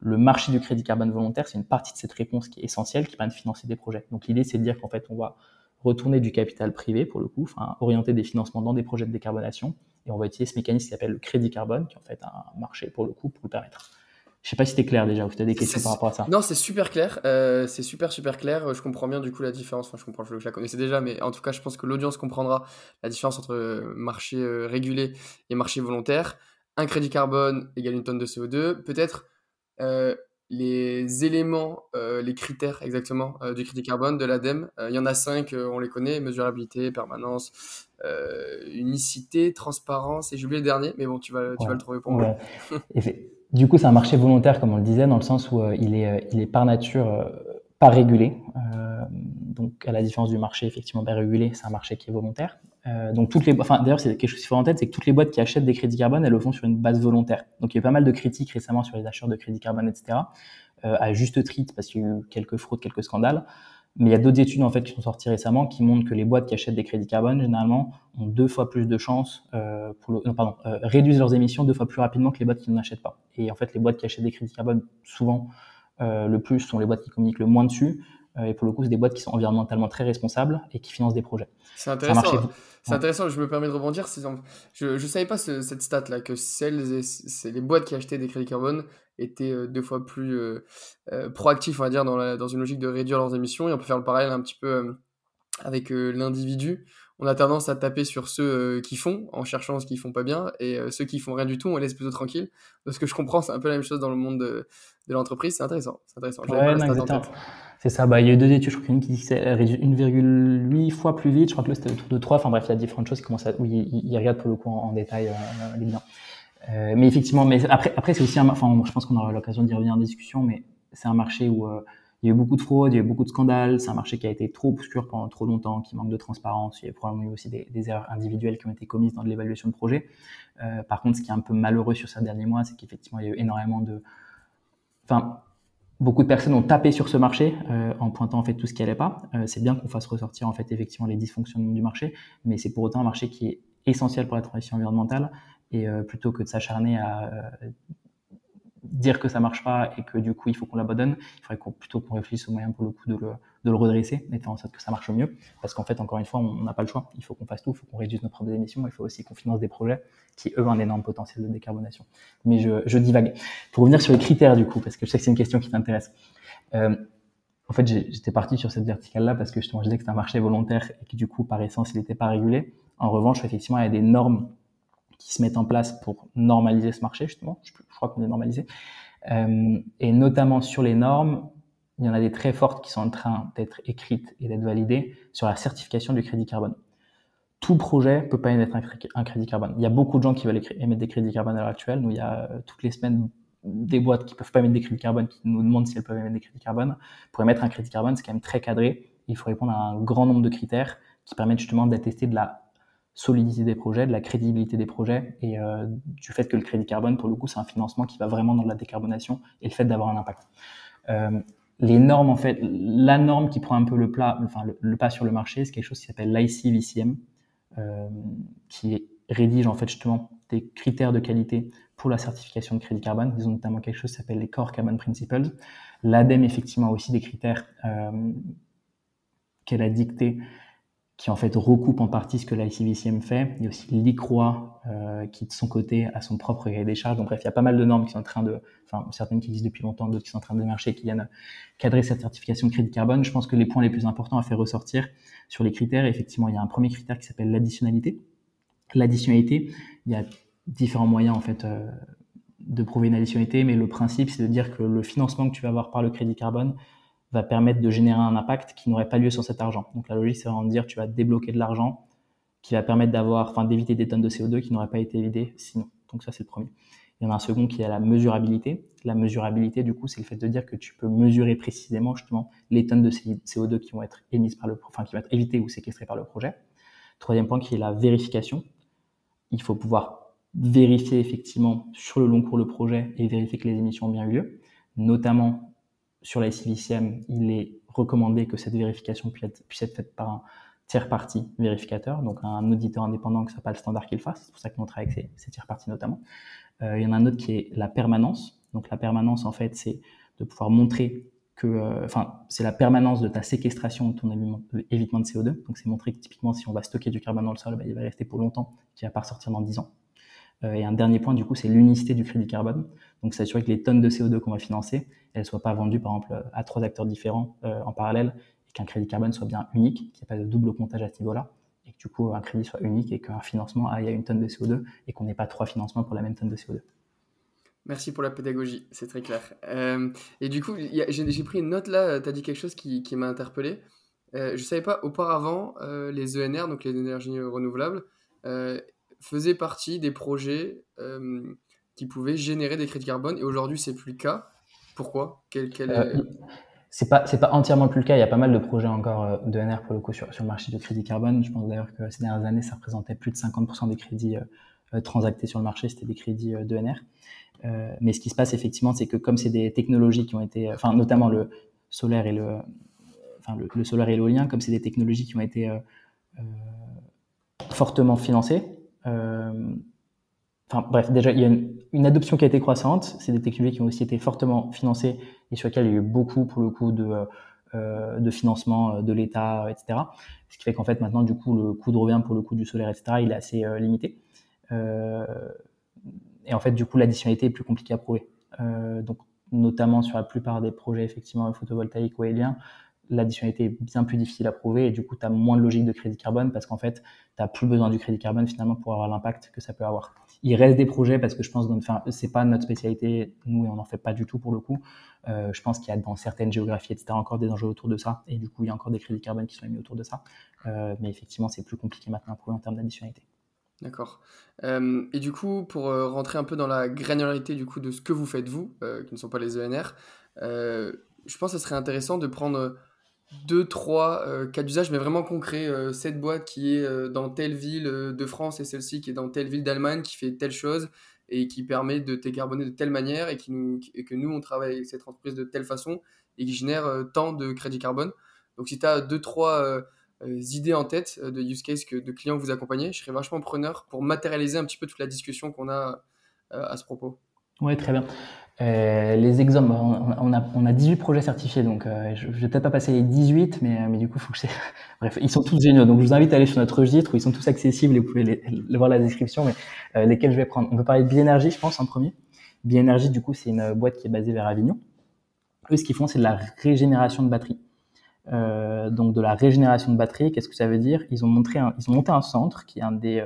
Le marché du crédit carbone volontaire, c'est une partie de cette réponse qui est essentielle, qui permet de financer des projets. Donc l'idée, c'est de dire qu'en fait, on va retourner du capital privé, pour le coup, orienter des financements dans des projets de décarbonation, et on va utiliser ce mécanisme qui s'appelle le crédit carbone, qui est en fait un marché, pour le coup, pour le permettre. Je sais pas si c'était clair déjà, ou si tu as des questions par rapport à ça. Non, c'est super clair. Euh, c'est super, super clair. Je comprends bien du coup la différence. Enfin, je comprends, je, la connaissais déjà, mais en tout cas, je pense que l'audience comprendra la différence entre euh, marché euh, régulé et marché volontaire. Un crédit carbone égale une tonne de CO2. Peut-être les éléments, les critères exactement du crédit carbone de l'ADEME. Il y en a cinq, on les connaît mesurabilité, permanence, unicité, transparence, et j'ai oublié le dernier, mais bon, tu vas, tu vas le trouver pour moi. [LAUGHS] Du coup, c'est un marché volontaire, comme on le disait, dans le sens où euh, il, est, euh, il est par nature euh, pas régulé. donc, à la différence du marché effectivement pas régulé, c'est un marché qui est volontaire. donc, toutes les, enfin, d'ailleurs, c'est quelque chose qu'il faut en tête, c'est que toutes les boîtes qui achètent des crédits carbone, elles le font sur une base volontaire. Donc, il y a eu pas mal de critiques récemment sur les acheteurs de crédits carbone, etc. à juste titre, parce qu'il y a eu quelques fraudes, quelques scandales. Mais il y a d'autres études en fait qui sont sorties récemment qui montrent que les boîtes qui achètent des crédits carbone généralement ont deux fois plus de chances euh, pour non, pardon, euh, réduisent leurs émissions deux fois plus rapidement que les boîtes qui n'en achètent pas. Et en fait, les boîtes qui achètent des crédits carbone souvent euh, le plus sont les boîtes qui communiquent le moins dessus. Euh, et pour le coup, c'est des boîtes qui sont environnementalement très responsables et qui financent des projets. C'est intéressant. C'est intéressant, je me permets de rebondir. Je ne savais pas cette stat-là, que celles c'est les boîtes qui achetaient des crédits carbone étaient euh, deux fois plus euh, euh, proactifs, on va dire, dans, la, dans une logique de réduire leurs émissions. Et on peut faire le parallèle un petit peu avec l'individu. On a tendance à taper sur ceux qui font, en cherchant ce qu'ils font pas bien, et ceux qui font rien du tout, on les laisse plutôt tranquilles. De ce que je comprends, c'est un peu la même chose dans le monde de, de l'entreprise. C'est intéressant. C'est intéressant. C'est ça. Bah, il y a eu deux études, je crois qu'une qui dit 1,8 fois plus vite. Je crois que là, c'était autour de 3. Enfin bref, il y a différentes choses qui commencent à, où ils, regardent pour le coup en, détail les bilans. Euh, mais effectivement, mais après, après c'est aussi un, enfin, je pense qu'on aura l'occasion d'y revenir en discussion, mais c'est un marché où euh, il y a eu beaucoup de fraude, il y a eu beaucoup de scandales. C'est un marché qui a été trop obscur pendant trop longtemps, qui manque de transparence. Il y a probablement eu aussi des, erreurs individuelles qui ont été commises dans l'évaluation de projet. Euh, par contre, ce qui est un peu malheureux sur ces derniers mois, c'est qu'effectivement, il y a eu énormément de, enfin, beaucoup de personnes ont tapé sur ce marché euh, en pointant en fait tout ce qui allait pas. Euh, c'est bien qu'on fasse ressortir en fait effectivement les dysfonctionnements du marché, mais c'est pour autant un marché qui est essentiel pour la transition environnementale et euh, plutôt que de s'acharner à dire que ça marche pas et que du coup il faut qu'on l'abandonne, il faudrait qu'on, plutôt qu'on réfléchisse au moyen pour le coup de le, de le redresser et faire en sorte que ça marche mieux. Parce qu'en fait, encore une fois, on n'a pas le choix. Il faut qu'on fasse tout, il faut qu'on réduise nos propres émissions, il faut aussi qu'on finance des projets qui, eux, ont un énorme potentiel de décarbonation. Mais je, je divague. Pour revenir sur les critères du coup, parce que je sais que c'est une question qui t'intéresse. Euh, en fait, j'étais parti sur cette verticale-là parce que justement, je disais que c'est un marché volontaire et que du coup, par essence, il n'était pas régulé. En revanche, effectivement, il y a des normes qui se mettent en place pour normaliser ce marché, justement. Je, crois qu'on est normalisé. Euh, et notamment sur les normes, il y en a des très fortes qui sont en train d'être écrites et d'être validées sur la certification du crédit carbone. Tout projet peut pas émettre un, crédit carbone. Il y a beaucoup de gens qui veulent émettre des crédits carbone à l'heure actuelle. Nous, il y a euh, toutes les semaines des boîtes qui peuvent pas émettre des crédits carbone, qui nous demandent si elles peuvent émettre des crédits carbone. Pour émettre un crédit carbone, c'est quand même très cadré. Il faut répondre à un grand nombre de critères qui permettent justement d'attester de la solidité des projets, de la crédibilité des projets et euh, du fait que le crédit carbone, pour le coup, c'est un financement qui va vraiment dans la décarbonation et le fait d'avoir un impact. Euh, les normes, en fait, la norme qui prend un peu le, plat, enfin, le, pas sur le marché, c'est quelque chose qui s'appelle l'ICVCM. qui rédige en fait justement des critères de qualité pour la certification de crédit carbone. Ils ont notamment quelque chose qui s'appelle les Core Carbon Principles. L'ADEME, effectivement, a aussi des critères qu'elle a dictés qui en fait recoupe en partie ce que l'ICVCM fait. Il y a aussi l'ICROA euh, qui de son côté a son propre cahier des charges. Donc bref, il y a pas mal de normes qui sont en train de, enfin certaines qui existent depuis longtemps, d'autres qui sont en train de marcher, qui viennent cadrer cette certification de crédit carbone. Je pense que les points les plus importants à faire ressortir sur les critères, effectivement, il y a un premier critère qui s'appelle l'additionnalité. L'additionnalité, il y a différents moyens en fait euh, de prouver une additionnalité, mais le principe c'est de dire que le financement que tu vas avoir par le crédit carbone va permettre de générer un impact qui n'aurait pas lieu sans cet argent. Donc la logique, c'est vraiment de dire tu vas débloquer de l'argent qui va permettre d'avoir, enfin, d'éviter des tonnes de CO2 qui n'auraient pas été évitées sinon. Donc ça, c'est le premier. Il y en a un second qui est la mesurabilité. La mesurabilité, du coup, c'est le fait de dire que tu peux mesurer précisément justement les tonnes de CO2 qui vont être émises par le, enfin, qui vont être évitées ou séquestrées par le projet. Troisième point qui est la vérification. Il faut pouvoir vérifier effectivement sur le long cours le projet et vérifier que les émissions ont bien eu lieu, notamment sur la SCVCM, il est recommandé que cette vérification puisse être, faite par un tiers parti vérificateur, donc un auditeur indépendant que ce n'est pas le standard qu'il fasse. C'est pour ça qu'on travaille avec ces, tiers partis notamment. Euh, il y en a un autre qui est la permanence. Donc la permanence, en fait, c'est de pouvoir montrer que, euh, enfin, c'est la permanence de ta séquestration de ton évitement de CO2. Donc c'est montrer que typiquement, si on va stocker du carbone dans le sol, bah, il va rester pour longtemps, qu'il ne va pas ressortir dans 10 ans. Euh, et un dernier point, du coup, c'est l'unicité du crédit carbone. Donc, s'assurer que les tonnes de CO2 qu'on va financer, elles ne soient pas vendues, par exemple, à trois acteurs différents euh, en parallèle, et qu'un crédit carbone soit bien unique, qu'il n'y ait pas de double comptage à ce niveau-là, et que du coup, un crédit soit unique et qu'un financement aille à une tonne de CO2 et qu'on n'ait pas trois financements pour la même tonne de CO2. Merci pour la pédagogie, c'est très clair. Euh, et du coup, j'ai pris une note là, tu as dit quelque chose qui, m'a interpellé. je ne savais pas, auparavant, les ENR, donc les énergies renouvelables, faisait partie des projets euh, qui pouvaient générer des crédits carbone et aujourd'hui c'est plus le cas. Pourquoi? Quel, quel euh, C'est pas c'est pas entièrement plus le cas. Il y a pas mal de projets encore euh, de NR pour le coup sur, sur le marché du crédit carbone. Je pense d'ailleurs que ces dernières années ça représentait plus de 50% des crédits transactés sur le marché, c'était des crédits de NR. mais ce qui se passe effectivement, c'est que comme c'est des technologies qui ont été, enfin notamment le solaire et le, enfin le, le solaire et l'éolien, comme c'est des technologies qui ont été fortement financées, enfin bref, déjà, il y a une, adoption qui a été croissante. C'est des technologies qui ont aussi été fortement financées et sur lesquelles il y a eu beaucoup, pour le coup, de, euh, financement euh, de l'État, etc. Ce qui fait qu'en fait, maintenant, du coup, le coût de revient pour le coût du solaire, etc., il est assez limité. et en fait, du coup, l'additionnalité est plus compliquée à prouver. donc, notamment sur la plupart des projets, effectivement, photovoltaïques ou éoliens, l'additionnalité est bien plus difficile à prouver et du coup, tu as moins de logique de crédit carbone parce qu'en fait, tu n'as plus besoin du crédit carbone finalement pour avoir l'impact que ça peut avoir. Il reste des projets parce que je pense, enfin, c'est pas notre spécialité, nous, et on n'en fait pas du tout pour le coup. Euh, je pense qu'il y a dans certaines géographies, etc., encore des enjeux autour de ça et du coup, il y a encore des crédits carbone qui sont émis autour de ça. Euh, mais effectivement, c'est plus compliqué maintenant à prouver en termes d'additionnalité. D'accord. Euh, et du coup, pour rentrer un peu dans la granularité du coup de ce que vous faites vous, qui ne sont pas les ENR, je pense que ce serait intéressant de prendre deux, trois euh, cas d'usage, mais vraiment concrets. Euh, cette boîte qui est euh, dans telle ville de France et celle-ci qui est dans telle ville d'Allemagne, qui fait telle chose et qui permet de décarboner de telle manière et, qui nous, et que nous, on travaille avec cette entreprise de telle façon et qui génère tant de crédit carbone. Donc, si tu as deux, trois idées en tête de use case que, de clients vous accompagnez, je serais vachement preneur pour matérialiser un petit peu toute la discussion qu'on a à ce propos. Oui, très bien. Euh, les exemples, on, a, on a 18 projets certifiés, donc euh, je, ne vais peut-être pas passer les 18, mais, mais du coup, faut que je... [LAUGHS] Bref, ils sont tous géniaux, donc je vous invite à aller sur notre registre où ils sont tous accessibles et vous pouvez les, voir la description, mais euh, lesquels je vais prendre. On peut parler de Bienergie, je pense, en premier. Bienergie, du coup, c'est une boîte qui est basée vers Avignon. Eux, ce qu'ils font, c'est de la régénération de batteries. donc de la régénération de batteries, qu'est-ce que ça veut dire? Ils ont, montré ils ont monté un centre qui est un des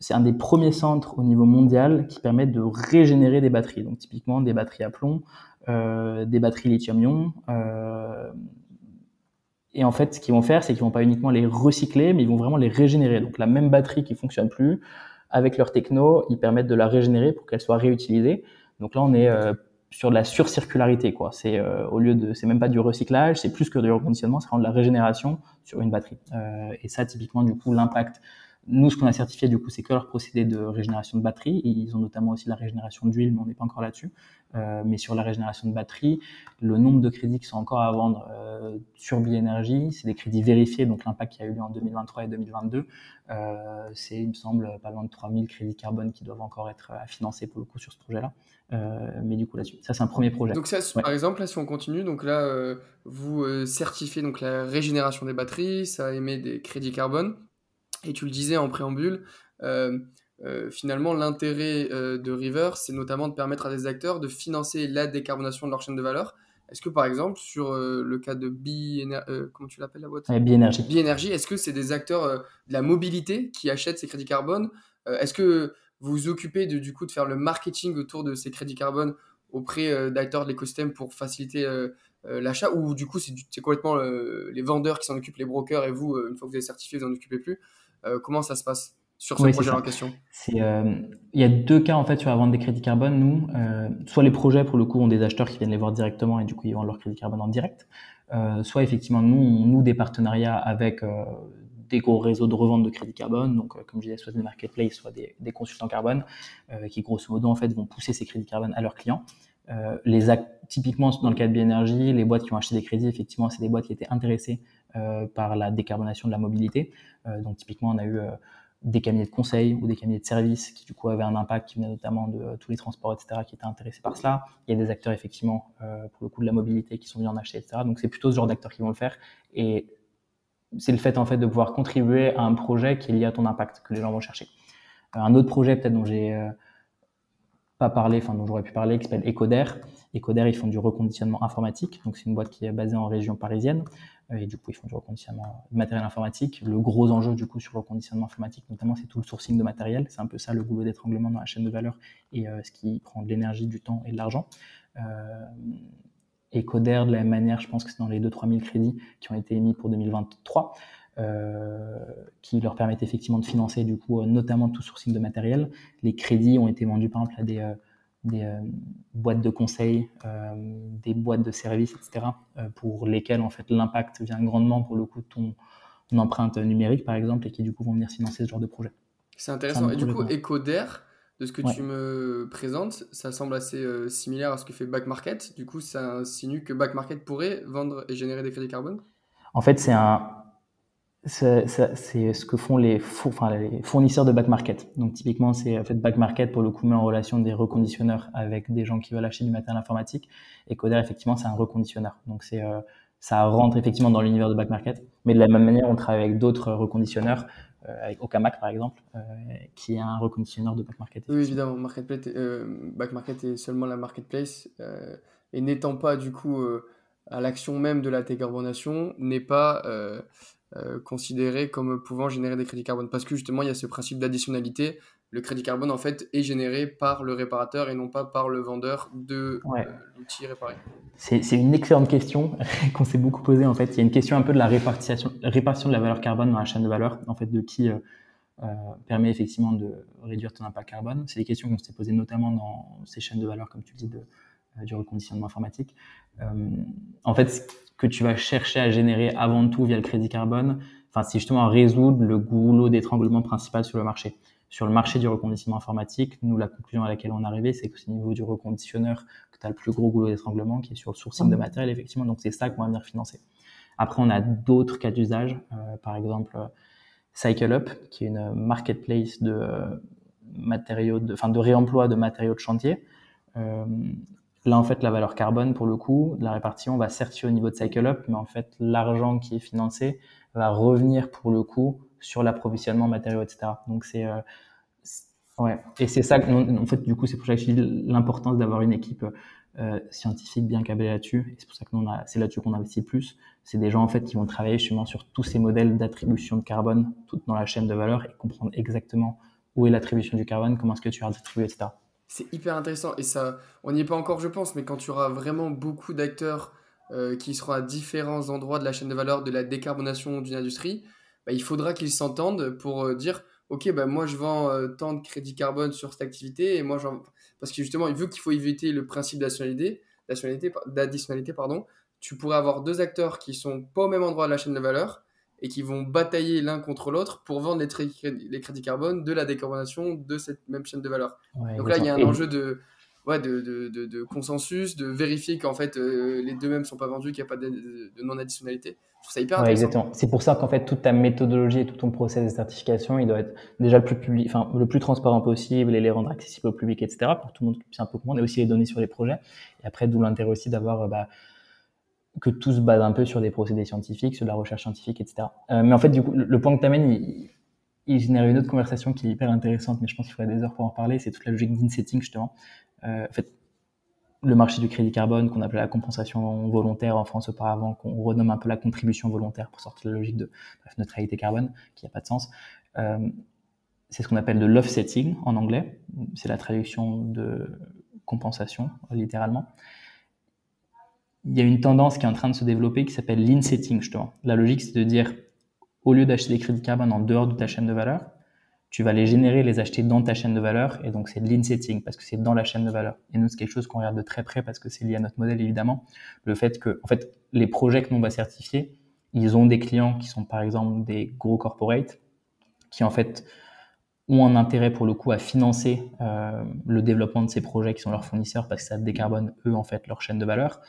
c'est un des premiers centres au niveau mondial qui permettent de régénérer des batteries. Donc typiquement des batteries à plomb, euh, des batteries lithium-ion. Euh, et en fait, ce qu'ils vont faire, c'est qu'ils vont pas uniquement les recycler, mais ils vont vraiment les régénérer. Donc la même batterie qui fonctionne plus, avec leur techno, ils permettent de la régénérer pour qu'elle soit réutilisée. Donc là, on est euh, sur de la surcircularité, quoi. C'est euh, au lieu de, c'est même pas du recyclage, c'est plus que du reconditionnement, c'est vraiment de la régénération sur une batterie. Euh, et ça, typiquement, du coup, l'impact nous, ce qu'on a certifié, du coup, c'est que leur procédé de régénération de batterie. Ils ont notamment aussi la régénération d'huile, mais on n'est pas encore là-dessus. Euh, mais sur la régénération de batterie, le nombre de crédits qui sont encore à vendre euh, sur Bioénergie, c'est des crédits vérifiés, donc l'impact qui a eu lieu en 2023 et 2022, euh, c'est, il me semble, pas loin de 3000 crédits carbone qui doivent encore être à financer pour le coup sur ce projet-là. mais du coup, là-dessus, ça, c'est un premier projet. Donc, ça, par exemple, là, si on continue, donc là, vous certifiez donc la régénération des batteries, ça émet des crédits carbone. Et tu le disais en préambule, euh, finalement, l'intérêt euh, de River, c'est notamment de permettre à des acteurs de financer la décarbonation de leur chaîne de valeur. Est-ce que, par exemple, sur euh, le cas de Bi, comment tu l'appelles la boîte? Bienergy. Bienergy, est-ce que c'est des acteurs de la mobilité qui achètent ces crédits carbone? Est-ce que vous vous occupez de, du coup de faire le marketing autour de ces crédits carbone auprès d'acteurs de l'écosystème pour faciliter l'achat? Ou du coup, c'est complètement les vendeurs qui s'en occupent, les brokers, et vous, une fois que vous êtes certifié, vous n'en occupez plus? Comment ça se passe sur ce projet en question? Euh, Il y a deux cas en fait sur la vente des crédits carbone. Nous, euh, soit les projets pour le coup ont des acheteurs qui viennent les voir directement et du coup ils vendent leur crédit carbone en direct, euh, soit effectivement nous on noue des partenariats avec des gros réseaux de revente de crédits carbone, donc comme je disais, soit des marketplaces, soit des, des consultants carbone, qui grosso modo en fait vont pousser ces crédits carbone à leurs clients. les typiquement dans le cas de Bienergy, les boîtes qui ont acheté des crédits, effectivement, c'est des boîtes qui étaient intéressées par la décarbonation de la mobilité. donc typiquement, on a eu des cabinets de conseil ou des cabinets de services qui du coup avaient un impact, qui venaient notamment de euh, tous les transports, etc., qui étaient intéressés par cela. Il y a des acteurs effectivement euh, pour le coup de la mobilité qui sont venus en acheter, etc. Donc c'est plutôt ce genre d'acteurs qui vont le faire. Et c'est le fait en fait de pouvoir contribuer à un projet qui est lié à ton impact que les gens vont chercher. Euh, un autre projet peut-être dont j'ai pas parlé, enfin dont j'aurais pu parler, qui s'appelle Ecoder. Ecoder, ils font du reconditionnement informatique, donc c'est une boîte qui est basée en région parisienne, euh, et du coup ils font du reconditionnement de matériel informatique. Le gros enjeu du coup sur le reconditionnement informatique, notamment, c'est tout le sourcing de matériel. C'est un peu ça le goulot d'étranglement dans la chaîne de valeur et euh, ce qui prend de l'énergie, du temps et de l'argent. Euh, Ecoder, de la même manière, je pense que c'est dans les 2-3 000 crédits qui ont été émis pour 2023. Euh, qui leur permettent effectivement de financer du coup euh, notamment tout sourcing de matériel. Les crédits ont été vendus par exemple à des, euh, des boîtes de conseil, des boîtes de services, etc. pour lesquelles en fait l'impact vient grandement pour le coup de ton, empreinte numérique par exemple et qui du coup vont venir financer ce genre de projet. C'est intéressant. Et du coup, Ecoder, de ce que tu me présentes, ça semble assez similaire à ce que fait Back Market. Du coup, ça insinue que Back Market pourrait vendre et générer des crédits carbone? En fait, c'est un, c'est ce que font les, enfin, les, fournisseurs de back market. Donc typiquement, c'est en fait back market pour le coup met en relation des reconditionneurs avec des gens qui veulent acheter du matériel informatique. Et Coder, effectivement, c'est un reconditionneur. Donc c'est euh, ça rentre effectivement dans l'univers de back market. Mais de la même manière, on travaille avec d'autres reconditionneurs, euh, avec Okamac par exemple, euh, qui est un reconditionneur de back market. Oui, évidemment, marketplace, back market est seulement la marketplace et n'étant pas du coup à l'action même de la décarbonation, n'est pas euh, considéré comme pouvant générer des crédits carbone. Parce que justement, il y a ce principe d'additionnalité. Le crédit carbone, en fait, est généré par le réparateur et non pas par le vendeur de euh, l'outil réparé. C'est une excellente question [LAUGHS] qu'on s'est beaucoup posée. En fait, il y a une question un peu de la répartition, répartition de la valeur carbone dans la chaîne de valeur, en fait, de qui euh, permet effectivement de réduire ton impact carbone. C'est des questions qu'on s'est posées notamment dans ces chaînes de valeur, comme tu dis, de, du reconditionnement informatique. en fait, que tu vas chercher à générer avant tout via le crédit carbone, enfin, c'est justement résoudre le goulot d'étranglement principal sur le marché. Sur le marché du reconditionnement informatique, nous, la conclusion à laquelle on est arrivé, c'est que c'est au niveau du reconditionneur que tu as le plus gros goulot d'étranglement, qui est sur le sourcing de mmh. matériel, effectivement. Donc, c'est ça qu'on va venir financer. Après, on a d'autres cas d'usage, euh, par exemple, euh, CycleUp, qui est une marketplace de euh, matériaux, de, enfin, de réemploi de matériaux de chantier. Là, en fait, la valeur carbone, pour le coup, la répartition va certifier au niveau de CycleUp, mais en fait, l'argent qui est financé va revenir pour le coup sur l'approvisionnement matériaux, etc. Donc, c'est. Euh, ouais. Et c'est ça, en fait, du coup, c'est pour ça que je dis l'importance d'avoir une équipe euh, scientifique bien câblée là-dessus. C'est pour ça que c'est là-dessus qu'on investit le plus. C'est des gens, en fait, qui vont travailler justement sur tous ces modèles d'attribution de carbone, tout dans la chaîne de valeur et comprendre exactement où est l'attribution du carbone, comment est-ce que tu as distribué, etc. C'est hyper intéressant et ça, on n'y est pas encore, je pense, mais quand tu auras vraiment beaucoup d'acteurs euh, qui seront à différents endroits de la chaîne de valeur de la décarbonation d'une industrie, bah, il faudra qu'ils s'entendent pour euh, dire ok bah moi je vends euh, tant de crédit carbone sur cette activité et moi parce que justement vu qu'il faut éviter le principe d'additionnalité pardon tu pourrais avoir deux acteurs qui sont pas au même endroit de la chaîne de valeur et qui vont batailler l'un contre l'autre pour vendre les, les, crédits carbone de la décarbonation de cette même chaîne de valeur. Donc là, il y a un enjeu de, ouais, de, de, de, consensus, de vérifier qu'en fait euh, les deux mêmes sont pas vendus, qu'il n'y a pas de, non-additionnalité. Je trouve ça hyper intéressant. exactement. C'est pour ça qu'en fait toute ta méthodologie et tout ton process de certification, il doit être déjà le plus public, enfin le plus transparent possible et les rendre accessibles au public, etc. pour tout le monde puisse un peu comprendre et aussi les donner sur les projets. Et après, d'où l'intérêt aussi d'avoir euh, bah, que tout se base un peu sur des procédés scientifiques, sur de la recherche scientifique, etc. Euh, mais en fait, du coup, le, point que tu amènes, il, génère une autre conversation qui est hyper intéressante, mais je pense qu'il faudrait des heures pour en parler. C'est toute la logique d'insetting, justement. Euh, en fait, le marché du crédit carbone, qu'on appelait la compensation volontaire en France auparavant, qu'on renomme un peu la contribution volontaire pour sortir de la logique de neutralité carbone, qui n'a pas de sens. Euh, c'est ce qu'on appelle de l'offsetting en anglais. C'est la traduction de compensation, littéralement. Il y a une tendance qui est en train de se développer qui s'appelle l'insetting, justement. La logique, c'est de dire, au lieu d'acheter des crédits carbone en dehors de ta chaîne de valeur, tu vas les générer, les acheter dans ta chaîne de valeur. Et donc, c'est l'insetting parce que c'est dans la chaîne de valeur. Et nous, c'est quelque chose qu'on regarde de très près parce que c'est lié à notre modèle, évidemment. Le fait que, en fait, les projets que nous, on va certifier, ils ont des clients qui sont, par exemple, des gros corporates qui, en fait, ont un intérêt pour le coup à financer euh, le développement de ces projets qui sont leurs fournisseurs parce que ça décarbone eux en fait leur chaîne de valeur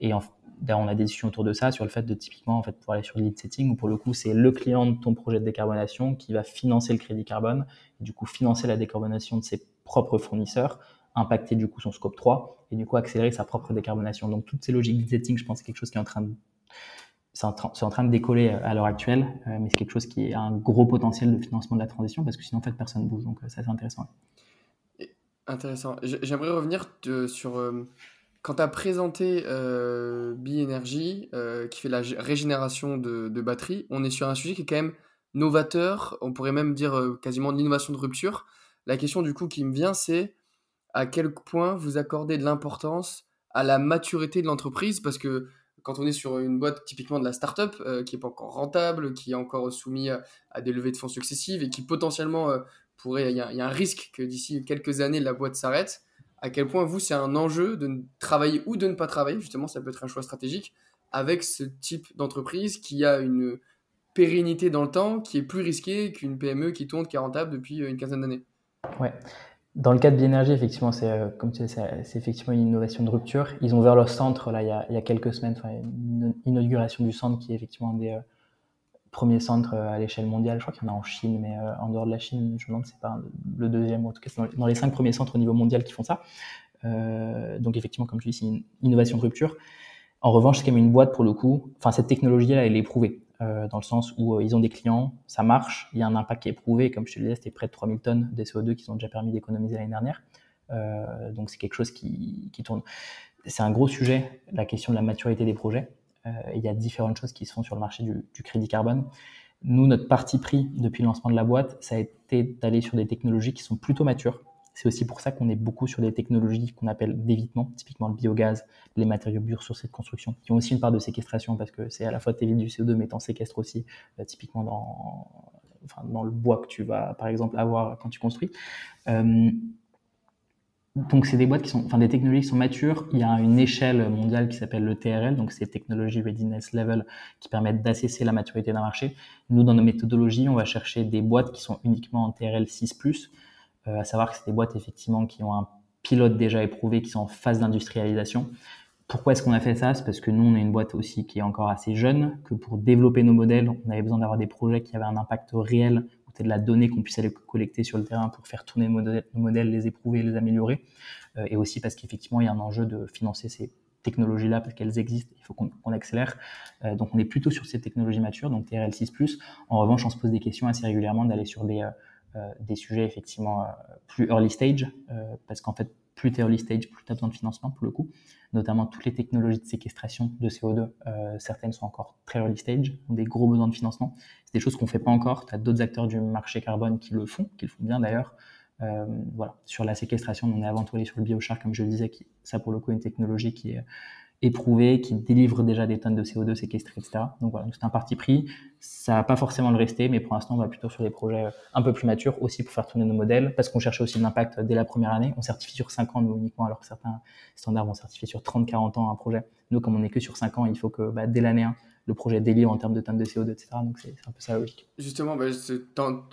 et en, D'ailleurs, on a des discussions autour de ça sur le fait de typiquement, en fait, pour aller sur le lead setting, où pour le coup, c'est le client de ton projet de décarbonation qui va financer le crédit carbone, du coup, financer la décarbonation de ses propres fournisseurs, impacter du coup son scope 3, et du coup, accélérer sa propre décarbonation. Donc, toutes ces logiques lead setting, je pense, c'est quelque chose qui est en train de, c'est en, train de décoller à l'heure actuelle, euh, mais c'est quelque chose qui a un gros potentiel de financement de la transition, parce que sinon, en fait, personne ne bouge. Donc, euh, ça, c'est intéressant. Intéressant. J'aimerais revenir sur euh, quand tu as présenté euh, Bi-Energy, euh, qui fait la régénération de, batteries, on est sur un sujet qui est quand même novateur, on pourrait même dire euh, quasiment de l'innovation de rupture. La question du coup qui me vient, c'est à quel point vous accordez de l'importance à la maturité de l'entreprise, parce que quand on est sur une boîte typiquement de la startup euh, qui n'est pas encore rentable, qui est encore soumis à, des levées de fonds successives et qui potentiellement pourrait, il y, a un risque que d'ici quelques années la boîte s'arrête à quel point vous, c'est un enjeu de travailler ou de ne pas travailler, justement, ça peut être un choix stratégique, avec ce type d'entreprise qui a une pérennité dans le temps, qui est plus risquée qu'une PME qui tourne, qui est rentable depuis euh, une quinzaine d'années. Ouais. Dans le cas de Bienergie, effectivement, c'est euh, comme tu c'est effectivement une innovation de rupture. Ils ont ouvert leur centre là il y a, il y a quelques semaines, une inauguration du centre qui est effectivement un des, euh, premier centre euh, à l'échelle mondiale. Je crois qu'il y en a en Chine, mais euh, en dehors de la Chine, je me demande c'est pas le deuxième, en tout cas, c'est dans les cinq premiers centres au niveau mondial qui font ça. Euh, donc, effectivement, comme tu dis, c'est une innovation de rupture. En revanche, c'est quand même une boîte pour le coup. Enfin, cette technologie-là, elle est éprouvée. dans le sens où ils ont des clients, ça marche, il y a un impact qui est éprouvé. Comme je te le disais, c'était près de 3000 tonnes de CO2 qui sont déjà permis d'économiser l'année dernière. donc, c'est quelque chose qui tourne. C'est un gros sujet, la question de la maturité des projets. Euh, il y a différentes choses qui se font sur le marché du, crédit carbone. Nous, notre parti pris depuis le lancement de la boîte, ça a été d'aller sur des technologies qui sont plutôt matures. C'est aussi pour ça qu'on est beaucoup sur des technologies qu'on appelle d'évitement, typiquement le biogaz, les matériaux biosourcés de construction, qui ont aussi une part de séquestration parce que c'est à la fois t'évites du CO2, mais t'en séquestres aussi, euh, typiquement dans, le bois que tu vas, par exemple, avoir quand tu construis. Euh, donc c'est des boîtes qui sont, enfin des technologies qui sont matures. Il y a une échelle mondiale qui s'appelle le TRL, donc c'est Technology Readiness Level, qui permettent d'assesser la maturité d'un marché. Nous, dans nos méthodologies, on va chercher des boîtes qui sont uniquement en TRL 6+, euh, à savoir que c'est des boîtes effectivement qui ont un pilote déjà éprouvé, qui sont en phase d'industrialisation. Pourquoi est-ce qu'on a fait ça? C'est parce que nous, on est une boîte aussi qui est encore assez jeune, que pour développer nos modèles, on avait besoin d'avoir des projets qui avaient un impact réel de la donnée qu'on puisse aller collecter sur le terrain pour faire tourner nos modèles, les éprouver, les améliorer. Euh, et aussi parce qu'effectivement, il y a un enjeu de financer ces technologies-là parce qu'elles existent, il faut qu'on accélère. Euh, donc on est plutôt sur ces technologies matures, donc TRL6+. En revanche, on se pose des questions assez régulièrement d'aller sur des, euh, des sujets effectivement plus early stage, parce qu'en fait, plus tu early stage, plus tu as besoin de financement pour le coup notamment toutes les technologies de séquestration de CO2. Euh, certaines sont encore très early stage, ont des gros besoins de financement. C'est des choses qu'on ne fait pas encore. Tu as d'autres acteurs du marché carbone qui le font, qui le font bien d'ailleurs. Euh, voilà. Sur la séquestration, on est avant tout allé sur le biochar, comme je le disais, qui, ça pour le coup est une technologie qui est, éprouvés, qui délivrent déjà des tonnes de CO2 séquestrées, etc. Donc voilà, c'est un parti pris. Ça va pas forcément le rester, mais pour l'instant, on va plutôt sur des projets un peu plus matures aussi pour faire tourner nos modèles, parce qu'on cherchait aussi de l'impact dès la première année. On certifie sur 5 ans, nous uniquement, alors que certains standards vont certifier sur 30-40 ans un projet. Nous, comme on n'est que sur 5 ans, il faut que bah, dès l'année 1, le projet délivre en termes de tonnes de CO2, etc. Donc c'est un peu ça la logique. Justement, bah,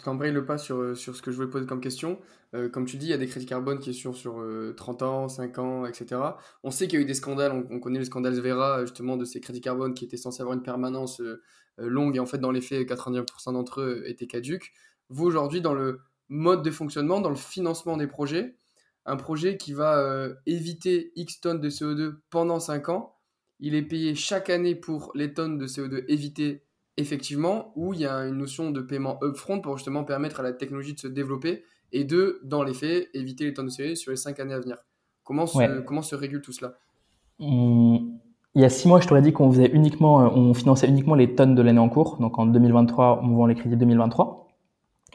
t'embrayes le pas sur, sur ce que je voulais poser comme question. Euh, comme tu dis, il y a des crédits carbone qui sont sur 30 euh, ans, 5 ans, etc. On sait qu'il y a eu des scandales, on, connaît le scandale Vera, justement, de ces crédits carbone qui étaient censés avoir une permanence euh, longue, et en fait, dans les faits, 99% d'entre eux étaient caduques. Vous, aujourd'hui, dans le mode de fonctionnement, dans le financement des projets, un projet qui va éviter X tonnes de CO2 pendant 5 ans, il est payé chaque année pour les tonnes de CO2 évitées effectivement, ou il y a une notion de paiement upfront pour justement permettre à la technologie de se développer et de, dans les faits, éviter les tonnes de CO2 sur les cinq années à venir. Comment se, comment se régule tout cela? Il y a six mois, je t'aurais dit qu'on faisait uniquement, euh, on finançait uniquement les tonnes de l'année en cours. Donc en 2023, on vend les crédits 2023.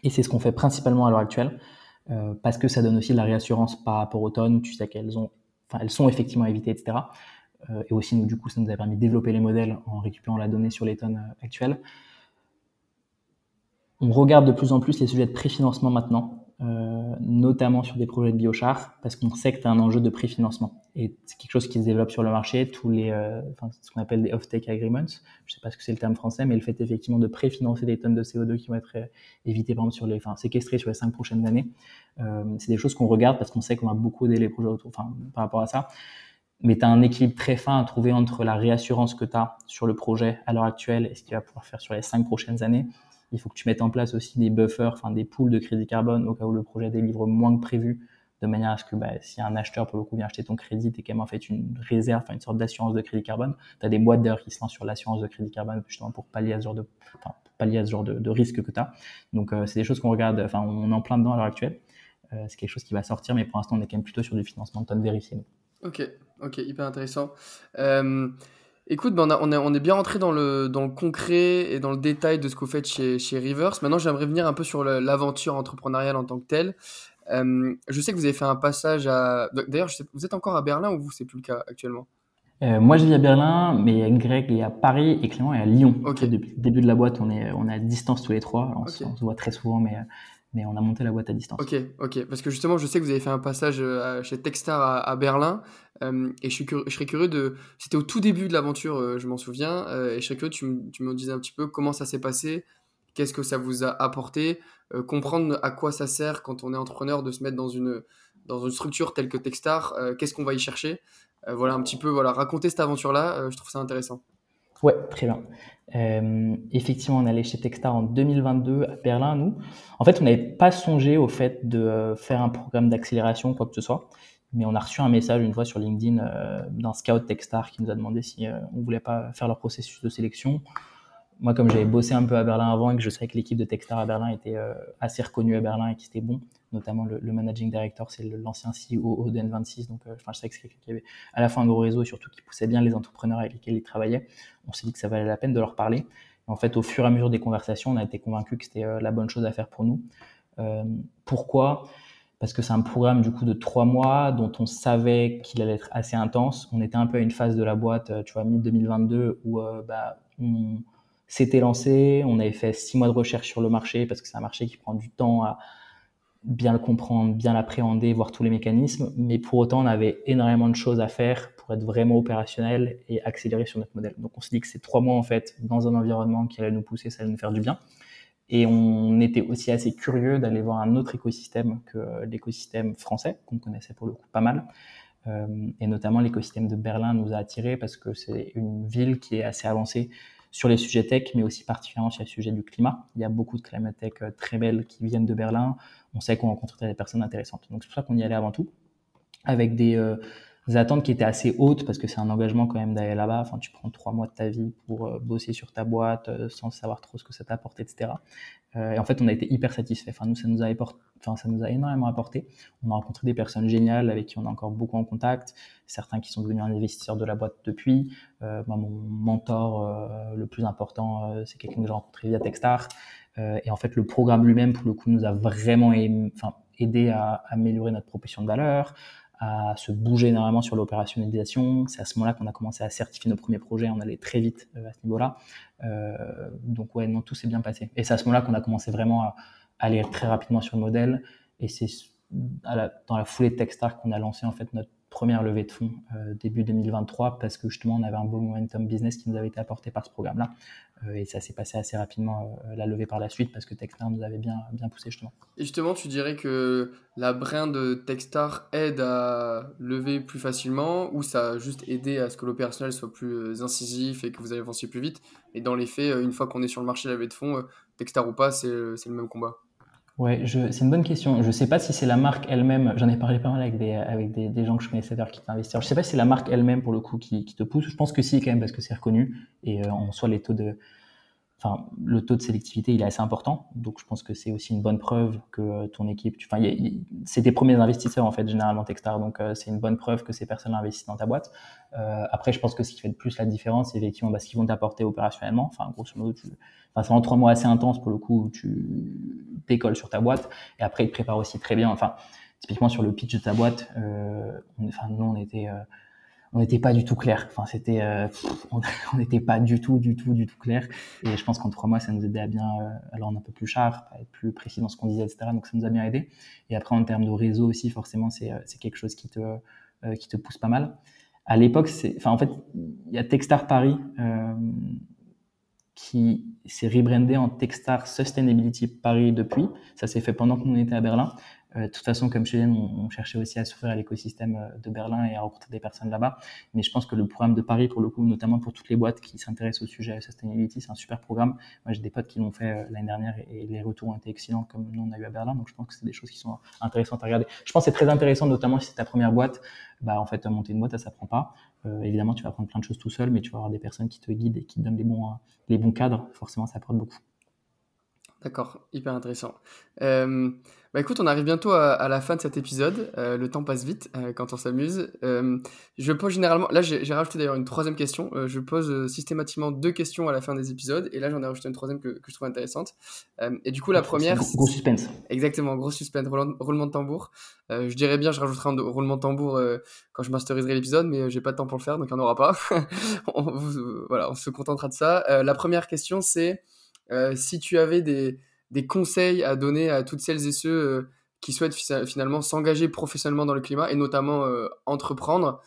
Et c'est ce qu'on fait principalement à l'heure actuelle, euh, parce que ça donne aussi de la réassurance par rapport aux tonnes. Tu sais qu'elles ont, enfin, elles sont effectivement évitées, etc. Euh, et aussi, nous, du coup, ça nous a permis de développer les modèles en récupérant la donnée sur les tonnes actuelles. On regarde de plus en plus les sujets de préfinancement maintenant. Euh, notamment sur des projets de biochar, parce qu'on sait que tu as un enjeu de préfinancement. Et c'est quelque chose qui se développe sur le marché, tous les, euh, enfin, ce qu'on appelle des off-take agreements. Je sais pas ce que c'est le terme français, mais le fait effectivement de préfinancer des tonnes de CO2 qui vont être euh, évitées, par exemple, sur les, enfin, séquestrées sur les cinq prochaines années. Euh, c'est des choses qu'on regarde parce qu'on sait qu'on va beaucoup aider les projets autour, enfin, par rapport à ça. Mais tu as un équilibre très fin à trouver entre la réassurance que tu as sur le projet à l'heure actuelle et ce qu'il va pouvoir faire sur les cinq prochaines années il faut que tu mettes en place aussi des buffers, enfin des pools de crédit carbone au cas où le projet délivre moins que prévu, de manière à ce que bah, si un acheteur pour le coup vient acheter ton crédit, tu es quand même en fait une réserve, enfin une sorte d'assurance de crédit carbone. Tu as des boîtes d'ailleurs qui se lancent sur l'assurance de crédit carbone justement pour pallier à ce genre de, enfin, pallier ce genre de, risque que tu as. Donc euh, c'est des choses qu'on regarde, enfin on est en plein dedans à l'heure actuelle. Euh, c'est quelque chose qui va sortir, mais pour l'instant on est quand même plutôt sur du financement de tonnes vérifiées. Ok, ok, hyper intéressant. Euh, Écoute, ben on, on, est bien rentré dans le, dans le concret et dans le détail de ce que vous faites chez, chez Rivers. Maintenant, j'aimerais venir un peu sur l'aventure entrepreneuriale en tant que telle. Euh, je sais que vous avez fait un passage à. D'ailleurs, vous êtes encore à Berlin ou vous, c'est plus le cas actuellement? Euh, Moi, je vis à Berlin, mais Greg est à Paris et Clément est à Lyon. depuis le début de la boîte, on est, on est à distance tous les trois. On, se, on se voit très souvent, mais mais on a monté la boîte à distance. Ok, ok. Parce que justement, je sais que vous avez fait un passage euh, chez Techstar à, Berlin. Euh, et je, suis je serais curieux de. C'était au tout début de l'aventure, euh, je m'en souviens. et je serais curieux, tu, tu me disais un petit peu comment ça s'est passé, qu'est-ce que ça vous a apporté, comprendre à quoi ça sert quand on est entrepreneur de se mettre dans une, dans une structure telle que Techstar, qu'est-ce qu'on va y chercher. voilà, un petit peu, voilà, raconter cette aventure-là, je trouve ça intéressant. Ouais, très bien. Euh, effectivement, on allait chez Techstar en 2022 à Berlin, nous. En fait, on n'avait pas songé au fait de euh, faire un programme d'accélération, quoi que ce soit. Mais on a reçu un message une fois sur LinkedIn euh, d'un scout Techstar qui nous a demandé si euh, on voulait pas faire leur processus de sélection. Moi, comme j'avais bossé un peu à Berlin avant et que je savais que l'équipe de Techstar à Berlin était euh, assez reconnue à Berlin et qui était bon, notamment le, managing director, c'est l'ancien CEO de N26. Donc, euh, je sais que c'est quelqu'un qui avait à la fois un gros réseau et surtout qui poussait bien les entrepreneurs avec lesquels il travaillait. On s'est dit que ça valait la peine de leur parler. en fait, au fur et à mesure des conversations, on a été convaincus que c'était euh, la bonne chose à faire pour nous. Pourquoi? Parce que c'est un programme du coup de trois mois dont on savait qu'il allait être assez intense. On était un peu à une phase de la boîte, tu vois, mi-2022, où bah, on s'était lancé, on avait fait six mois de recherche sur le marché parce que c'est un marché qui prend du temps à, bien le comprendre, bien l'appréhender, voir tous les mécanismes, mais pour autant, on avait énormément de choses à faire pour être vraiment opérationnel et accélérer sur notre modèle. Donc, on s'est dit que ces trois mois, en fait, dans un environnement qui allait nous pousser, ça allait nous faire du bien. Et on était aussi assez curieux d'aller voir un autre écosystème que l'écosystème français, qu'on connaissait pour le coup pas mal. Euh, et notamment l'écosystème de Berlin nous a attirés parce que c'est une ville qui est assez avancée sur les sujets tech, mais aussi particulièrement sur les sujets du climat. Il y a beaucoup de climate tech euh, très belles qui viennent de Berlin. On sait qu'on rencontrerait des personnes intéressantes. Donc c'est pour ça qu'on y allait avant tout, avec des, euh, attentes qui étaient assez hautes parce que c'est un engagement quand même d'aller là-bas. Enfin, tu prends trois mois de ta vie pour euh, bosser sur ta boîte sans savoir trop ce que ça t'apporte, etc. et en fait, on a été hyper satisfait. Enfin, nous, ça nous a Enfin, ça nous a énormément apporté. On a rencontré des personnes géniales avec qui on est encore beaucoup en contact, certains qui sont devenus investisseurs de la boîte depuis. Euh, moi, mon mentor euh, le plus important, euh, c'est quelqu'un que j'ai rencontré via Techstar. Euh, et en fait, le programme lui-même, pour le coup, nous a vraiment aidé à améliorer notre proposition de valeur, à se bouger énormément sur l'opérationnalisation. C'est à ce moment-là qu'on a commencé à certifier nos premiers projets. On allait très vite euh, à ce niveau-là. Euh, donc ouais, non, tout s'est bien passé. Et c'est à ce moment-là qu'on a commencé vraiment à, aller très rapidement sur le modèle. Et c'est dans la foulée de Techstar qu'on a lancé en fait notre première levée de fonds euh, début 2023 parce que justement on avait un beau momentum business qui nous avait été apporté par ce programme-là. Euh, et ça s'est passé assez rapidement euh, la levée par la suite parce que Techstar nous avait bien, bien poussé justement. Et justement tu dirais que la brand de Techstar aide à lever plus facilement ou ça a juste aidé à ce que l'opérationnel soit plus incisif et que vous avanciez plus vite? Et dans les faits une fois qu'on est sur le marché de levée de fonds Techstar ou pas c'est le même combat Ouais, c'est une bonne question. Je ne sais pas si c'est la marque elle-même. J'en ai parlé pas mal avec des, avec des, des gens que je connaissais d'ailleurs qui étaient investisseurs. Je ne sais pas si c'est la marque elle-même pour le coup qui, qui, te pousse. Je pense que si quand même parce que c'est reconnu et euh, en soi les taux de, enfin, le taux de sélectivité, il est assez important. Donc, je pense que c'est aussi une bonne preuve que ton équipe, tu, enfin, c'est tes premiers investisseurs, en fait, généralement, Techstar. Donc, euh, c'est une bonne preuve que ces personnes investissent dans ta boîte. Euh, après, je pense que ce qui fait le plus la différence, c'est effectivement bah, ce qu'ils vont t'apporter opérationnellement. Enfin, grosso modo, enfin, c'est en trois mois assez intenses pour le coup, tu décolles sur ta boîte. Et après, ils te préparent aussi très bien. Enfin, typiquement sur le pitch de ta boîte, euh, enfin, nous, on était, euh, on n'était pas du tout clair. Enfin, c'était, euh, on [LAUGHS] n'était pas du tout, du tout, du tout clair. Et je pense qu'en trois mois, ça nous aidait à bien, euh, alors on est un peu plus sharp, à être plus précis dans ce qu'on disait, etc. Donc ça nous a bien aidé. Et après, en termes de réseau aussi, forcément, c'est, euh, c'est quelque chose qui te, qui te pousse pas mal. À l'époque, c'est, enfin, en fait, il y a Techstar Paris qui s'est rebrandé en Techstar Sustainability Paris depuis. Ça s'est fait pendant qu'on était à Berlin. Euh, de toute façon, comme je disais, on, cherchait aussi à s'ouvrir à l'écosystème euh, de Berlin et à rencontrer des personnes là-bas. Mais je pense que le programme de Paris, pour le coup, notamment pour toutes les boîtes qui s'intéressent au sujet sustainability, c'est un super programme. Moi, j'ai des potes qui l'ont fait euh, l'année dernière et, les retours ont été excellents, comme nous on a eu à Berlin. Donc, je pense que c'est des choses qui sont intéressantes à regarder. Je pense que c'est très intéressant, notamment si c'est ta première boîte. Bah, en fait, monter une boîte, ça s'apprend pas. évidemment, tu vas apprendre plein de choses tout seul, mais tu vas avoir des personnes qui te guident et qui te donnent les bons, les bons cadres. Forcément, ça apporte beaucoup. D'accord, hyper intéressant. Euh, bah écoute, on arrive bientôt à, la fin de cet épisode. Euh, le temps passe vite euh, quand on s'amuse. je pose généralement, là j'ai rajouté d'ailleurs une troisième question. je pose systématiquement deux questions à la fin des épisodes, et là j'en ai rajouté une troisième que, que je trouve intéressante. et du coup, la première. Gros, suspense. Exactement, gros suspense, roulement, de tambour. je dirais bien, je rajouterai un roulement de tambour quand je masteriserai l'épisode, mais j'ai pas de temps pour le faire, donc il n'y en aura pas. [LAUGHS] on, voilà, on se contentera de ça. la première question c'est. Euh, si tu avais des, conseils à donner à toutes celles et ceux euh, qui souhaitent finalement s'engager professionnellement dans le climat et notamment euh, entreprendre,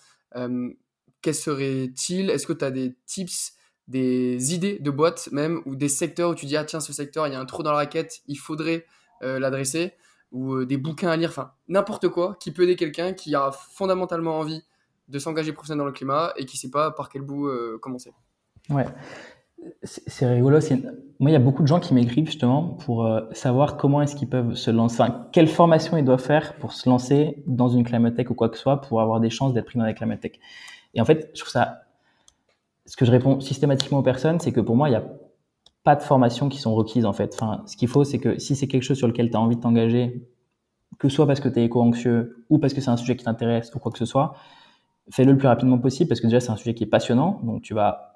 quels seraient-ils? Est-ce que tu as des tips, des idées de boîtes même, ou des secteurs où tu dis, ah tiens, ce secteur, il y a un trou dans la raquette, il faudrait l'adresser, ou des bouquins à lire, enfin n'importe quoi qui peut aider quelqu'un qui a fondamentalement envie de s'engager professionnellement dans le climat et qui ne sait pas par quel bout commencer. Ouais, c'est rigolo. Moi, il y a beaucoup de gens qui m'écrivent justement pour euh, savoir comment est-ce qu'ils peuvent se lancer, enfin, quelle formation ils doivent faire pour se lancer dans une climatech ou quoi que ce soit pour avoir des chances d'être pris dans la climatech. Et en fait, je trouve ça. Ce que je réponds systématiquement aux personnes, c'est que pour moi, il n'y a pas de formation qui sont requises en fait. Enfin, ce qu'il faut, c'est que si c'est quelque chose sur lequel tu as envie de t'engager, que ce soit parce que tu es éco-anxieux ou parce que c'est un sujet qui t'intéresse ou quoi que ce soit, fais-le le plus rapidement possible parce que déjà, c'est un sujet qui est passionnant. Donc, tu vas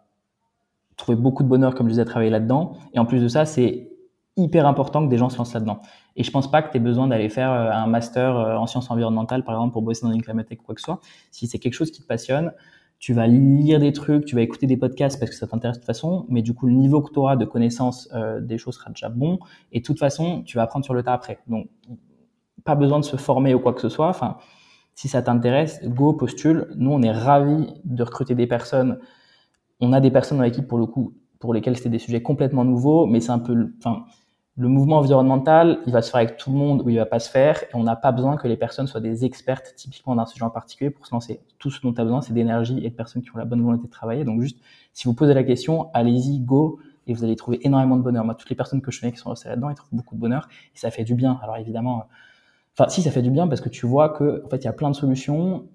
trouver beaucoup de bonheur, comme je disais, à travailler là-dedans. Et en plus de ça, c'est hyper important que des gens se lancent là-dedans. Et je pense pas que tu aies besoin d'aller faire euh, un master euh, en sciences environnementales, par exemple, pour bosser dans une climatique ou quoi que ce soit. Si c'est quelque chose qui te passionne, tu vas lire des trucs, tu vas écouter des podcasts parce que ça t'intéresse de toute façon, mais du coup, le niveau que tu auras de connaissance euh, des choses sera déjà bon. Et de toute façon, tu vas apprendre sur le tas après. Donc, pas besoin de se former ou quoi que ce soit. Enfin, si ça t'intéresse, go, postule. Nous, on est ravis de recruter des personnes on a des personnes dans l'équipe pour le coup pour lesquelles c'était des sujets complètement nouveaux, mais c'est un peu, enfin, le mouvement environnemental, il va se faire avec tout le monde ou il va pas se faire, et on n'a pas besoin que les personnes soient des expertes typiquement d'un sujet en particulier pour se lancer. Tout ce dont tu as besoin, c'est d'énergie et de personnes qui ont la bonne volonté de travailler. Donc juste, si vous posez la question, allez-y, go, et vous allez trouver énormément de bonheur. Moi, toutes les personnes que je connais qui sont restées là-dedans, ils trouvent beaucoup de bonheur, et ça fait du bien. Alors évidemment, enfin, si ça fait du bien parce que tu vois que, en fait, il y a plein de solutions,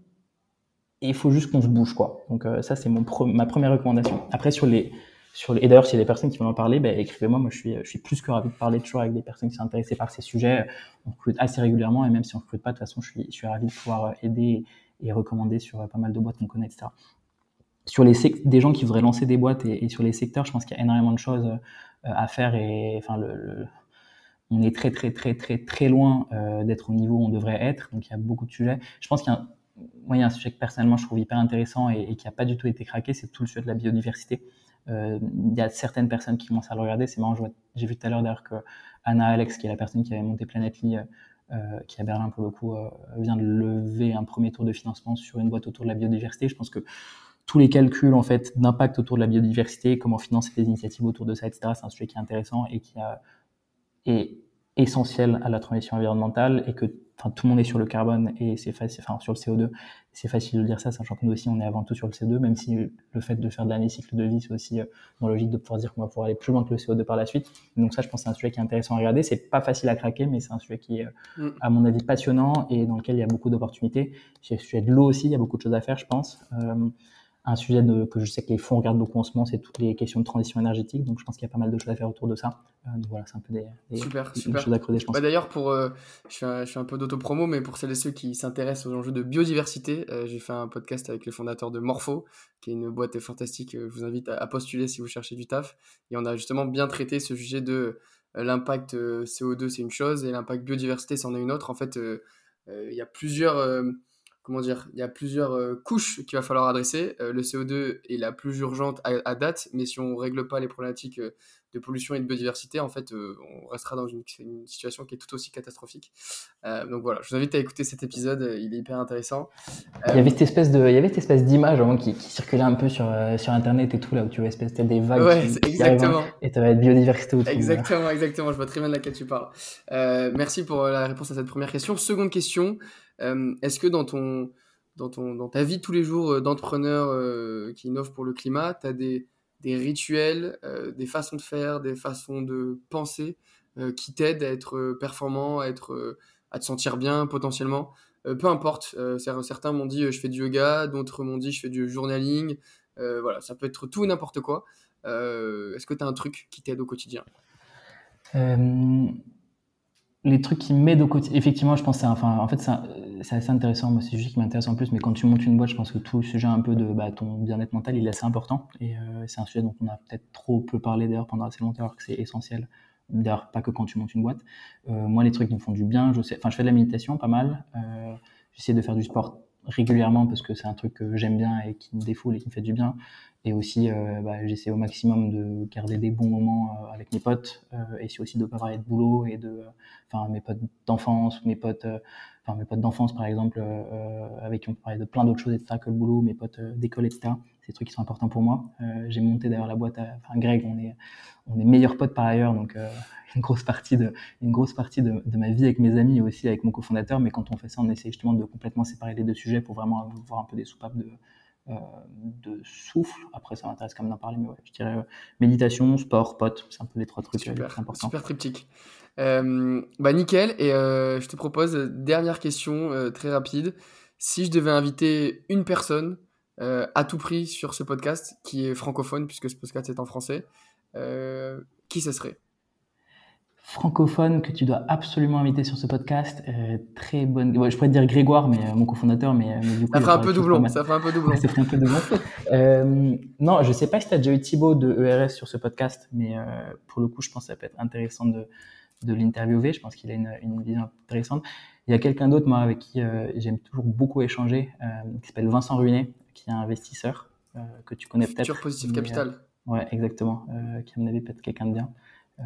il faut juste qu'on se bouge, quoi. Donc euh, ça, c'est mon ma première recommandation. Après, sur les, sur et d'ailleurs, s'il y a des personnes qui veulent en parler, ben, écrivez-moi. Moi, je suis, je suis plus que ravi de parler toujours avec des personnes qui sont intéressées par ces sujets. On recrute assez régulièrement, et même si on recrute pas, de toute façon, je suis, je suis ravi de pouvoir euh, aider et recommander sur euh, pas mal de boîtes qu'on connaît, etc. Sur les des gens qui voudraient lancer des boîtes et, sur les secteurs, je pense qu'il y a énormément de choses à faire et enfin le, on est très très très très très loin d'être au niveau où on devrait être. Donc il y a beaucoup de sujets. Je pense qu'il y a moi, il y a un sujet que personnellement je trouve hyper intéressant et, qui n'a pas du tout été craqué, c'est tout le sujet de la biodiversité. Euh, il y a certaines personnes qui commencent à le regarder. C'est marrant, j'ai vu tout à l'heure d'ailleurs que Anna Alex, qui est la personne qui avait monté Planetly, euh, qui à Berlin pour le coup, euh, vient de lever un premier tour de financement sur une boîte autour de la biodiversité. Je pense que tous les calculs en fait d'impact autour de la biodiversité, comment financer les initiatives autour de ça, etc. C'est un sujet qui est intéressant et qui a, essentiel à la transition environnementale et que enfin, tout le monde est sur le carbone et c'est facile, enfin, sur le CO2. C'est facile de dire ça, sachant que nous aussi, on est avant tout sur le CO2, même si le fait de faire de l'année cycle de vie, c'est aussi euh, dans la logique de pouvoir dire qu'on va pouvoir aller plus loin que le CO2 par la suite. Donc ça, je pense c'est un sujet qui est intéressant à regarder. C'est pas facile à craquer, mais c'est un sujet qui est, mm. à mon avis, passionnant et dans lequel il y a beaucoup d'opportunités. Sur le sujet de l'eau aussi, il y a beaucoup de choses à faire, je pense. Euh, un sujet de, que je sais que les fonds regardent beaucoup en ce moment, c'est toutes les questions de transition énergétique. Donc, je pense qu'il y a pas mal de choses à faire autour de ça. Euh, donc voilà, c'est un peu des, super, super. choses à creuser, je pense. Bah, D'ailleurs, pour, euh, je, fais un, je, fais un, peu d'auto-promo, mais pour celles et ceux qui s'intéressent aux enjeux de biodiversité, euh, j'ai fait un podcast avec le fondateur de Morpho, qui est une boîte fantastique. Je vous invite à, postuler si vous cherchez du taf. Et on a justement bien traité ce sujet de l'impact CO2, c'est une chose, et l'impact biodiversité, c'en est une autre. En fait, il y a plusieurs comment dire, il y a plusieurs euh, couches qu'il va falloir adresser. Euh, le CO2 est la plus urgente à, date, mais si on ne règle pas les problématiques euh, de pollution et de biodiversité, en fait, on restera dans une, situation qui est tout aussi catastrophique. donc voilà, je vous invite à écouter cet épisode, il est hyper intéressant. il y avait cette espèce de, il y avait cette espèce d'image qui, qui, circulait un peu sur, sur Internet et tout, là où tu vois espèce des vagues ouais, qui, exactement. et tu avais biodiversité autour. Exactement, exactement, je vois très bien de laquelle tu parles. merci pour la réponse à cette première question. Seconde question, euh, est-ce que dans, ton, dans, ton, dans ta vie tous les jours euh, d'entrepreneur euh, qui innove pour le climat, tu as des, des rituels, des façons de faire, des façons de penser qui t'aident à être performant, à, être, à te sentir bien potentiellement. Peu importe, certains m'ont dit je fais du yoga, d'autres m'ont dit je fais du journaling, voilà, ça peut être tout n'importe quoi. Est-ce que tu as un truc qui t'aide au quotidien? Les trucs qui m'aident au quotidien, effectivement, je pense c'est enfin, en fait, c'est assez intéressant. Moi, c'est le sujet qui m'intéresse en plus, mais quand tu montes une boîte, je pense que tout le sujet un peu de bah, ton bien-être mental, il est assez important. Et euh, c'est un sujet dont on a peut-être trop peu parlé d'ailleurs pendant assez longtemps, alors que c'est essentiel. D'ailleurs, pas que quand tu montes une boîte. Euh, moi, les trucs qui me font du bien, je fais de la méditation pas mal. Euh, J'essaie de faire du sport régulièrement parce que c'est un truc que j'aime bien et qui me défoule et qui me fait du bien. Et aussi, euh, bah, j'essaie au maximum de garder des bons moments euh, avec mes potes. Euh, et aussi de pas parler de boulot et de, enfin, mes potes d'enfance, mes potes, enfin, mes potes d'enfance par exemple, avec qui on parlait de plein d'autres choses, etc. que le boulot, mes potes d'école, etc. C'est des trucs qui sont importants pour moi. j'ai monté d'ailleurs la boîte, enfin, Greg, on est, on est meilleurs potes par ailleurs, donc une grosse partie de, une grosse partie de, de, ma vie avec mes amis et aussi avec mon cofondateur. Mais quand on fait ça, on essaie justement de complètement séparer les deux sujets pour vraiment avoir un peu des soupapes de, de souffle. Après, ça m'intéresse quand même d'en parler, mais ouais, je dirais euh, méditation, sport, potes, c'est un peu les trois trucs super, euh, importants. Super triptyque. bah nickel, et je te propose, dernière question très rapide. Si je devais inviter une personne à tout prix sur ce podcast, qui est francophone, puisque ce podcast est en français, qui ce serait? Francophone que tu dois absolument inviter sur ce podcast. Euh, très bonne. je pourrais te dire Grégoire, mais euh, mon cofondateur, mais, euh, mais, du coup. Ça ferait un peu doublon. [LAUGHS] Ça ferait un peu doublon. ça ferait un peu doublon. euh, non, je sais pas si tu as déjà eu Thibaut de ERS sur ce podcast, mais pour le coup, je pense que ça peut être intéressant de, de l'interviewer. Je pense qu'il a une, une, vision intéressante. Il y a quelqu'un d'autre, moi, avec qui j'aime toujours beaucoup échanger, qui s'appelle Vincent Ruinet, qui est un investisseur que tu connais peut-être. Futur Positive Capital. ouais, exactement. qui, à mon avis, peut être quelqu'un de bien. Euh,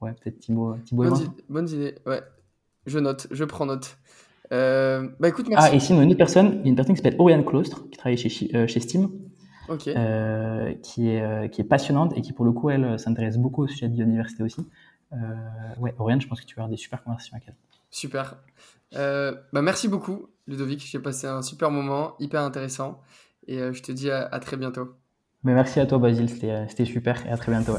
ouais, peut-être Thibaut, Thibaut bonne, idée, ouais. Je note, je prends note. Euh, bah écoute, merci. Ah, et sinon, une autre personne, il y a une personne qui s'appelle Oriane Claustre, qui travaille chez, euh, chez Steam, qui, est, qui est passionnante et qui, pour le coup, elle s'intéresse beaucoup au sujet de biodiversité aussi. ouais, Oriane, je pense que tu vas avoir des super conversations avec elle. Super. bah merci beaucoup, Ludovic. J'ai passé un super moment, hyper intéressant. Et je te dis à, très bientôt. Mais merci à toi, Basile. C'était super et à très bientôt.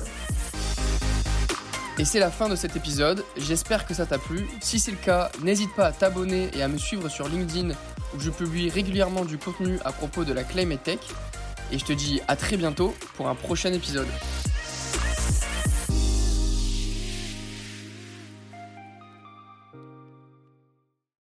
Et c'est la fin de cet épisode, j'espère que ça t'a plu. Si c'est le cas, n'hésite pas à t'abonner et à me suivre sur LinkedIn où je publie régulièrement du contenu à propos de la Climate Tech. Et je te dis à très bientôt pour un prochain épisode.